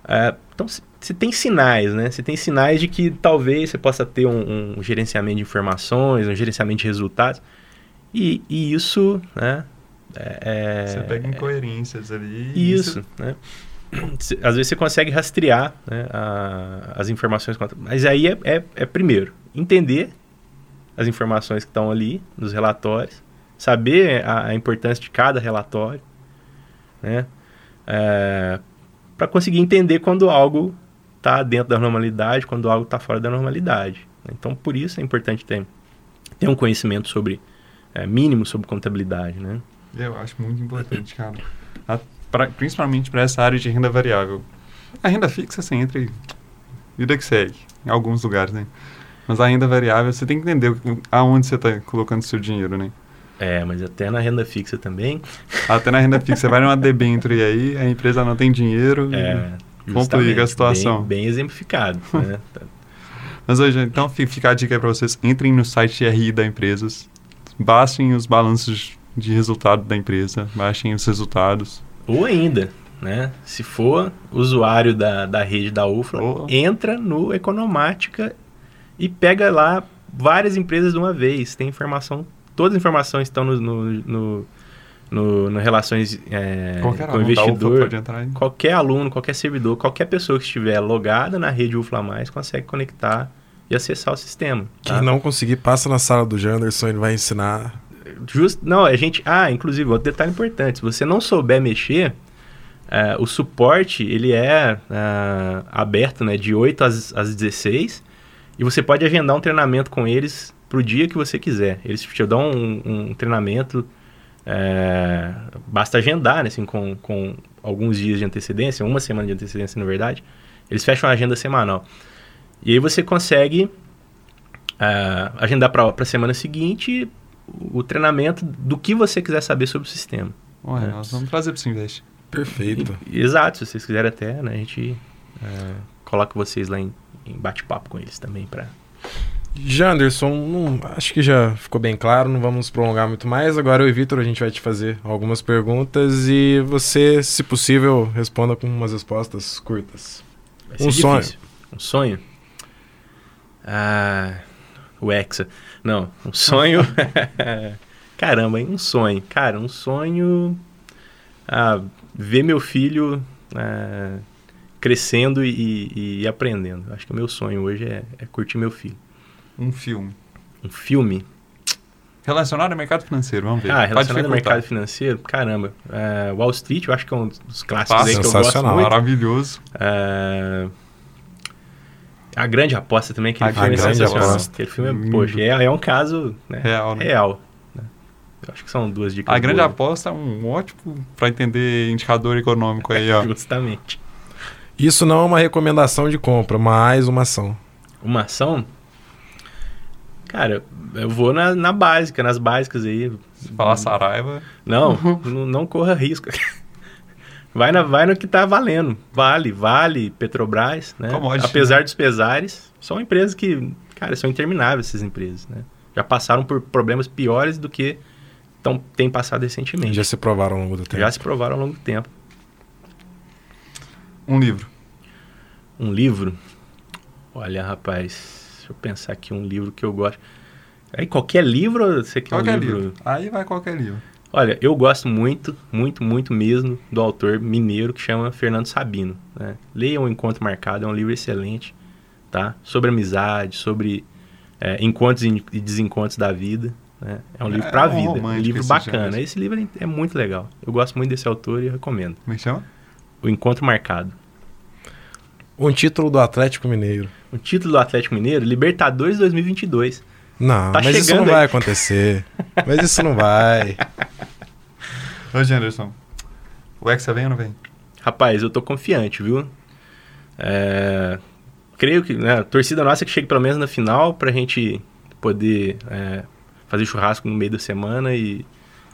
É, então, você tem sinais, né? Você tem sinais de que talvez você possa ter um, um gerenciamento de informações, um gerenciamento de resultados. E, e isso, né? É, você pega incoerências ali. Isso, isso... né? Às vezes você consegue rastrear né, a, as informações. Mas aí é, é, é primeiro, entender as informações que estão ali nos relatórios, saber a, a importância de cada relatório, né? É, para conseguir entender quando algo está dentro da normalidade, quando algo está fora da normalidade. Então, por isso é importante ter, ter um conhecimento sobre é, mínimo sobre contabilidade, né? Eu acho muito importante, cara. Pra, principalmente para essa área de renda variável. A renda fixa você entra e vida que segue, em alguns lugares, né? Mas a renda variável, você tem que entender aonde você está colocando seu dinheiro, né? É, mas até na renda fixa também. Até na renda fixa. Você vai numa debênture aí, a empresa não tem dinheiro é, complica a situação. Bem, bem exemplificado. né? Mas hoje, então fica a dica para vocês. Entrem no site RI da empresa. Baixem os balanços de resultado da empresa. Baixem os resultados. Ou ainda, né? Se for usuário da, da rede da UFLA, oh. entra no Economática e pega lá várias empresas de uma vez. Tem informação todas as informações estão no, no, no, no, no relações é, com o investidor. Qualquer aluno, qualquer servidor, qualquer pessoa que estiver logada na rede UFLA+, consegue conectar e acessar o sistema. Tá? Quem não conseguir, passa na sala do Janderson, ele vai ensinar. Just, não, a gente... Ah, inclusive, outro detalhe importante. Se você não souber mexer, é, o suporte, ele é, é aberto né, de 8 às, às 16 e você pode agendar um treinamento com eles para o dia que você quiser. Eles te dão um, um treinamento, é, basta agendar, né, assim, com, com alguns dias de antecedência, uma semana de antecedência, na verdade. Eles fecham a agenda semanal. E aí você consegue é, agendar para a semana seguinte o, treinamento do que você quiser saber sobre o sistema. Ué, né? nós vamos trazer para o Invest. Perfeito. E, exato, se vocês quiserem até, né, a gente é, coloca vocês lá em, em bate-papo com eles também para Janderson, não, acho que já ficou bem claro, não vamos prolongar muito mais. Agora eu e Vitor, a gente vai te fazer algumas perguntas e você, se possível, responda com umas respostas curtas. um sonho. Um sonho? Ah, o Hexa. Não, um sonho. Caramba, hein? Um sonho. Cara, um sonho. Ah, ver meu filho ah, crescendo e, e, aprendendo. Acho que o meu sonho hoje é, é curtir meu filho. Um filme. Um filme? Relacionado ao mercado financeiro, vamos ver. Ah, relacionado ao mercado financeiro? Caramba. É, Wall Street, eu acho que é um dos clássicos aí que eu gosto muito. Maravilhoso. É, a Grande Aposta também, aquele a filme é sensacional. Aposta. Aquele filme, é, poxa, é, é um caso né, real. Né? real né? Eu acho que são duas dicas A Grande boas. Aposta é um ótimo para entender indicador econômico aí, ó. Justamente. Isso não é uma recomendação de compra, mas uma ação. Uma ação? Cara, eu vou na, na básica, nas básicas aí. Se falar Saraiva. Não, não, não, corra risco. Vai, na, vai no que tá valendo. Vale, Vale, Petrobras, né? Apesar né? dos pesares, são empresas que, cara, são intermináveis essas empresas, né? Já passaram por problemas piores do que tão, tem passado recentemente. Já se provaram ao longo do tempo. Já se provaram ao longo do tempo. Um livro. Um livro? Livro? rapaz Deixa eu pensar aqui um livro que eu gosto. Aí qualquer livro você quer qualquer um livro? livro? Aí vai qualquer livro. Olha, eu gosto muito, muito, muito mesmo do autor mineiro que chama Fernando Sabino. Né? Leia O Encontro Marcado, é um livro excelente, tá? Sobre amizade, sobre é, encontros e desencontros da vida. Né? É um livro é, para a é vida, um livro bacana. Esse livro é, é muito legal. Eu gosto muito desse autor e recomendo. Como é que chama? O Encontro Marcado. Um título do Atlético Mineiro. Um título do Atlético Mineiro? Libertadores 2022. Não, tá mas isso não aí. vai acontecer. mas isso não vai. Ô, Anderson, o Hexa vem ou não vem? Rapaz, eu tô confiante, viu? É... Creio que né, a torcida nossa que chegue pelo menos na final pra gente poder é, fazer churrasco no meio da semana e,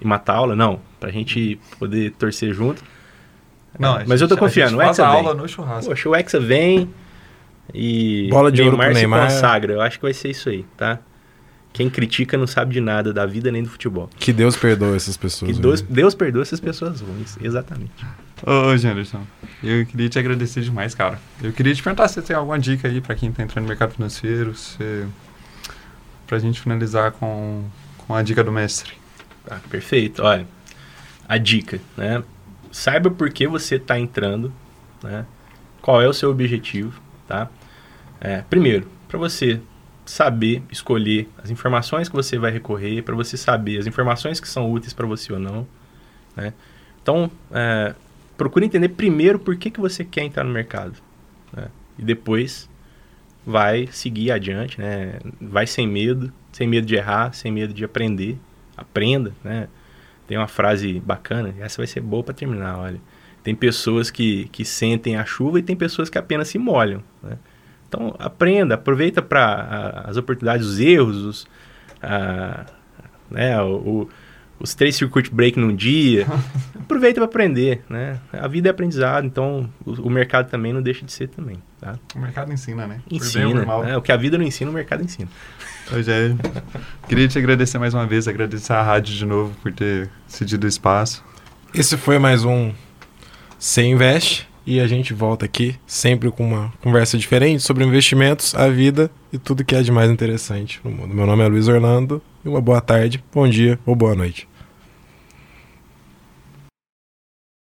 e matar a aula. Não, pra gente poder torcer junto. Não, mas gente, eu tô confiando. o Hexa aula vem. no churrasco. Poxa, o Hexa vem e Bola de Neymar ouro pro Neymar se consagra. Eu acho que vai ser isso aí, tá? Quem critica não sabe de nada da vida nem do futebol. Que Deus perdoe essas pessoas. Que Deus, Deus perdoe essas pessoas ruins, exatamente. Ô, Janderson, eu queria te agradecer demais, cara. Eu queria te perguntar se você tem alguma dica aí para quem tá entrando no mercado financeiro, se... pra gente finalizar com, com a dica do mestre. Ah, perfeito. Olha, a dica, né? Saiba por que você está entrando, né? Qual é o seu objetivo, tá? É, primeiro, para você saber escolher as informações que você vai recorrer, para você saber as informações que são úteis para você ou não, né? Então, é, procure entender primeiro por que, que você quer entrar no mercado, né? E depois vai seguir adiante, né? Vai sem medo, sem medo de errar, sem medo de aprender, aprenda, né? Tem uma frase bacana, essa vai ser boa para terminar, olha. Tem pessoas que, que sentem a chuva e tem pessoas que apenas se molham, né? Então, aprenda, aproveita para as oportunidades, os erros, os, a, né, o, o, os três circuit break num dia. aproveita para aprender, né? A vida é aprendizado, então o, o, mercado também não deixa de ser também, tá? O mercado ensina, né? Ensina. Né? O que a vida não ensina, o mercado ensina. Rogério, queria te agradecer mais uma vez, agradecer à rádio de novo por ter cedido o espaço. Esse foi mais um Você Investe e a gente volta aqui sempre com uma conversa diferente sobre investimentos, a vida e tudo que é de mais interessante no mundo. Meu nome é Luiz Orlando e uma boa tarde, bom dia ou boa noite.